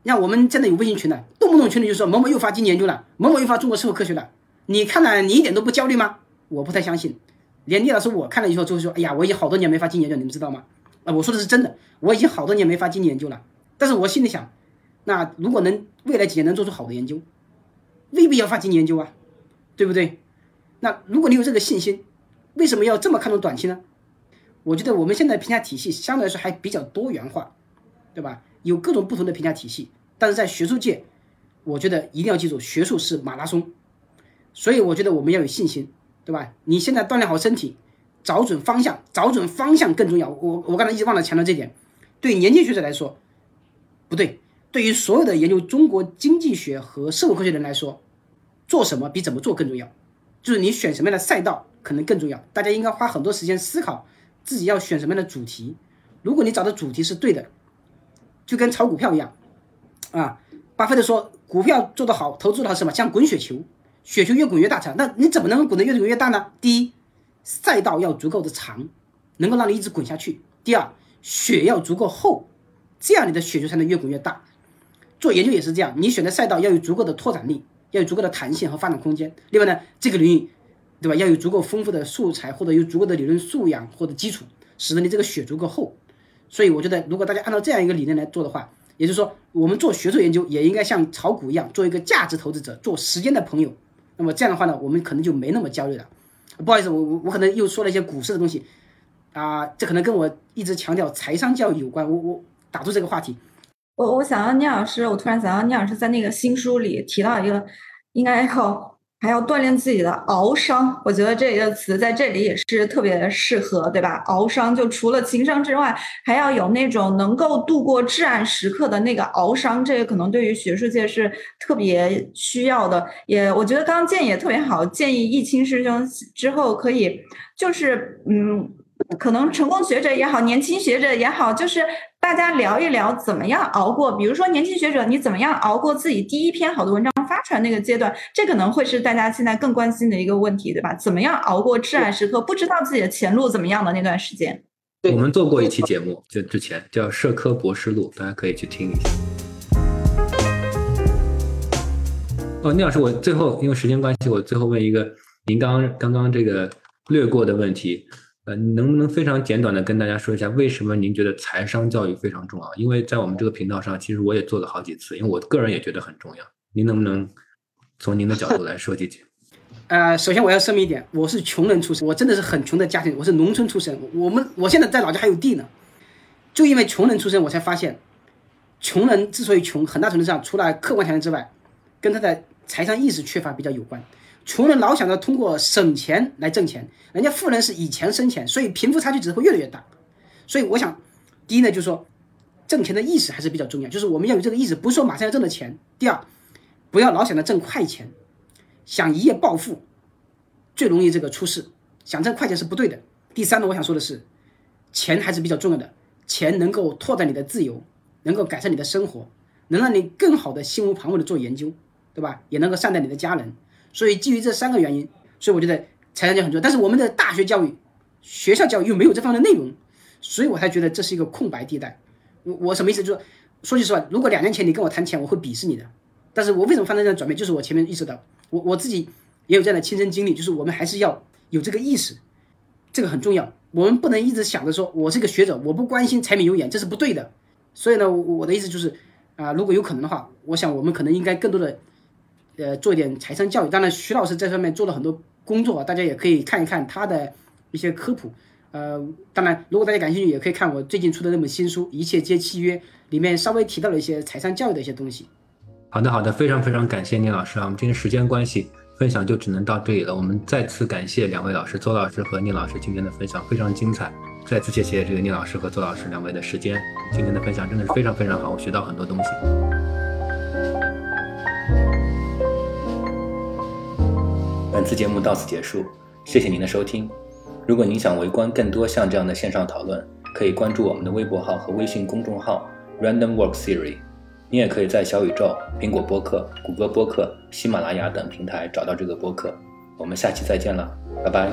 你看我们现在有微信群的，动不动群里就说某某又发经济研究了，某某又发中国社会科学了，你看了你一点都不焦虑吗？我不太相信，连聂老师我看了以后就会说，哎呀，我已经好多年没发经济研究，你们知道吗？啊，我说的是真的，我已经好多年没发经济研究了，但是我心里想，那如果能未来几年能做出好的研究，未必要发经济研究啊，对不对？那如果你有这个信心，为什么要这么看重短期呢？我觉得我们现在评价体系相对来说还比较多元化，对吧？有各种不同的评价体系，但是在学术界，我觉得一定要记住，学术是马拉松，所以我觉得我们要有信心，对吧？你现在锻炼好身体，找准方向，找准方向更重要。我我刚才一直忘了强调这点，对年轻学者来说，不对，对于所有的研究中国经济学和社会科学的人来说，做什么比怎么做更重要，就是你选什么样的赛道可能更重要。大家应该花很多时间思考。自己要选什么样的主题？如果你找的主题是对的，就跟炒股票一样，啊，巴菲特说股票做得好，投资的好什么？像滚雪球，雪球越滚越大。那你怎么能滚得越滚越大呢？第一，赛道要足够的长，能够让你一直滚下去；第二，雪要足够厚，这样你的雪球才能越滚越大。做研究也是这样，你选的赛道要有足够的拓展力，要有足够的弹性和发展空间。另外呢，这个领域。对吧？要有足够丰富的素材，或者有足够的理论素养或者基础，使得你这个血足够厚。所以我觉得，如果大家按照这样一个理念来做的话，也就是说，我们做学术研究也应该像炒股一样，做一个价值投资者，做时间的朋友。那么这样的话呢，我们可能就没那么焦虑了。不好意思，我我我可能又说了一些股市的东西啊，这可能跟我一直强调财商教育有关。我我打住这个话题。我我想到聂老师，我突然想到聂老师在那个新书里提到一个，应该要。还要锻炼自己的熬商，我觉得这个词在这里也是特别适合，对吧？熬商就除了情商之外，还要有那种能够度过至暗时刻的那个熬商，这个可能对于学术界是特别需要的。也我觉得刚刚建议也特别好，建议易清师兄之后可以就是嗯，可能成功学者也好，年轻学者也好，就是大家聊一聊怎么样熬过，比如说年轻学者你怎么样熬过自己第一篇好的文章。发出来那个阶段，这可能会是大家现在更关心的一个问题，对吧？怎么样熬过至暗时刻，不知道自己的前路怎么样的那段时间？我们做过一期节目，就之前叫《社科博士录》，大家可以去听一下。哦，聂老师，我最后因为时间关系，我最后问一个您刚刚刚这个略过的问题，呃，能不能非常简短的跟大家说一下，为什么您觉得财商教育非常重要？因为在我们这个频道上，其实我也做了好几次，因为我个人也觉得很重要。您能不能从您的角度来说几句？呃，首先我要声明一点，我是穷人出身，我真的是很穷的家庭，我是农村出身。我们我现在在老家还有地呢，就因为穷人出身，我才发现，穷人之所以穷，很大程度上除了客观条件之外，跟他的财商意识缺乏比较有关。穷人老想着通过省钱来挣钱，人家富人是以钱生钱，所以贫富差距只会越来越大。所以我想，第一呢，就是说挣钱的意识还是比较重要，就是我们要有这个意识，不是说马上要挣的钱。第二。不要老想着挣快钱，想一夜暴富，最容易这个出事。想挣快钱是不对的。第三呢，我想说的是，钱还是比较重要的，钱能够拓展你的自由，能够改善你的生活，能让你更好的心无旁骛的做研究，对吧？也能够善待你的家人。所以基于这三个原因，所以我觉得财商教育很重要。但是我们的大学教育、学校教育又没有这方面的内容，所以我才觉得这是一个空白地带。我我什么意思？就是说句实话，如果两年前你跟我谈钱，我会鄙视你的。但是我为什么发生这样转变？就是我前面意识到，我我自己也有这样的亲身经历，就是我们还是要有这个意识，这个很重要。我们不能一直想着说我是个学者，我不关心柴米油盐，这是不对的。所以呢，我我的意思就是啊，如果有可能的话，我想我们可能应该更多的呃做一点财商教育。当然，徐老师在上面做了很多工作，大家也可以看一看他的一些科普。呃，当然，如果大家感兴趣，也可以看我最近出的那本新书《一切皆契约》，里面稍微提到了一些财商教育的一些东西。好的，好的，非常非常感谢聂老师啊！我们今天时间关系，分享就只能到这里了。我们再次感谢两位老师，邹老师和聂老师今天的分享非常精彩。再次谢谢这个聂老师和邹老师两位的时间，今天的分享真的是非常非常好，我学到很多东西。本次节目到此结束，谢谢您的收听。如果您想围观更多像这样的线上讨论，可以关注我们的微博号和微信公众号 random work siri。你也可以在小宇宙、苹果播客、谷歌播客、喜马拉雅等平台找到这个播客。我们下期再见了，拜拜！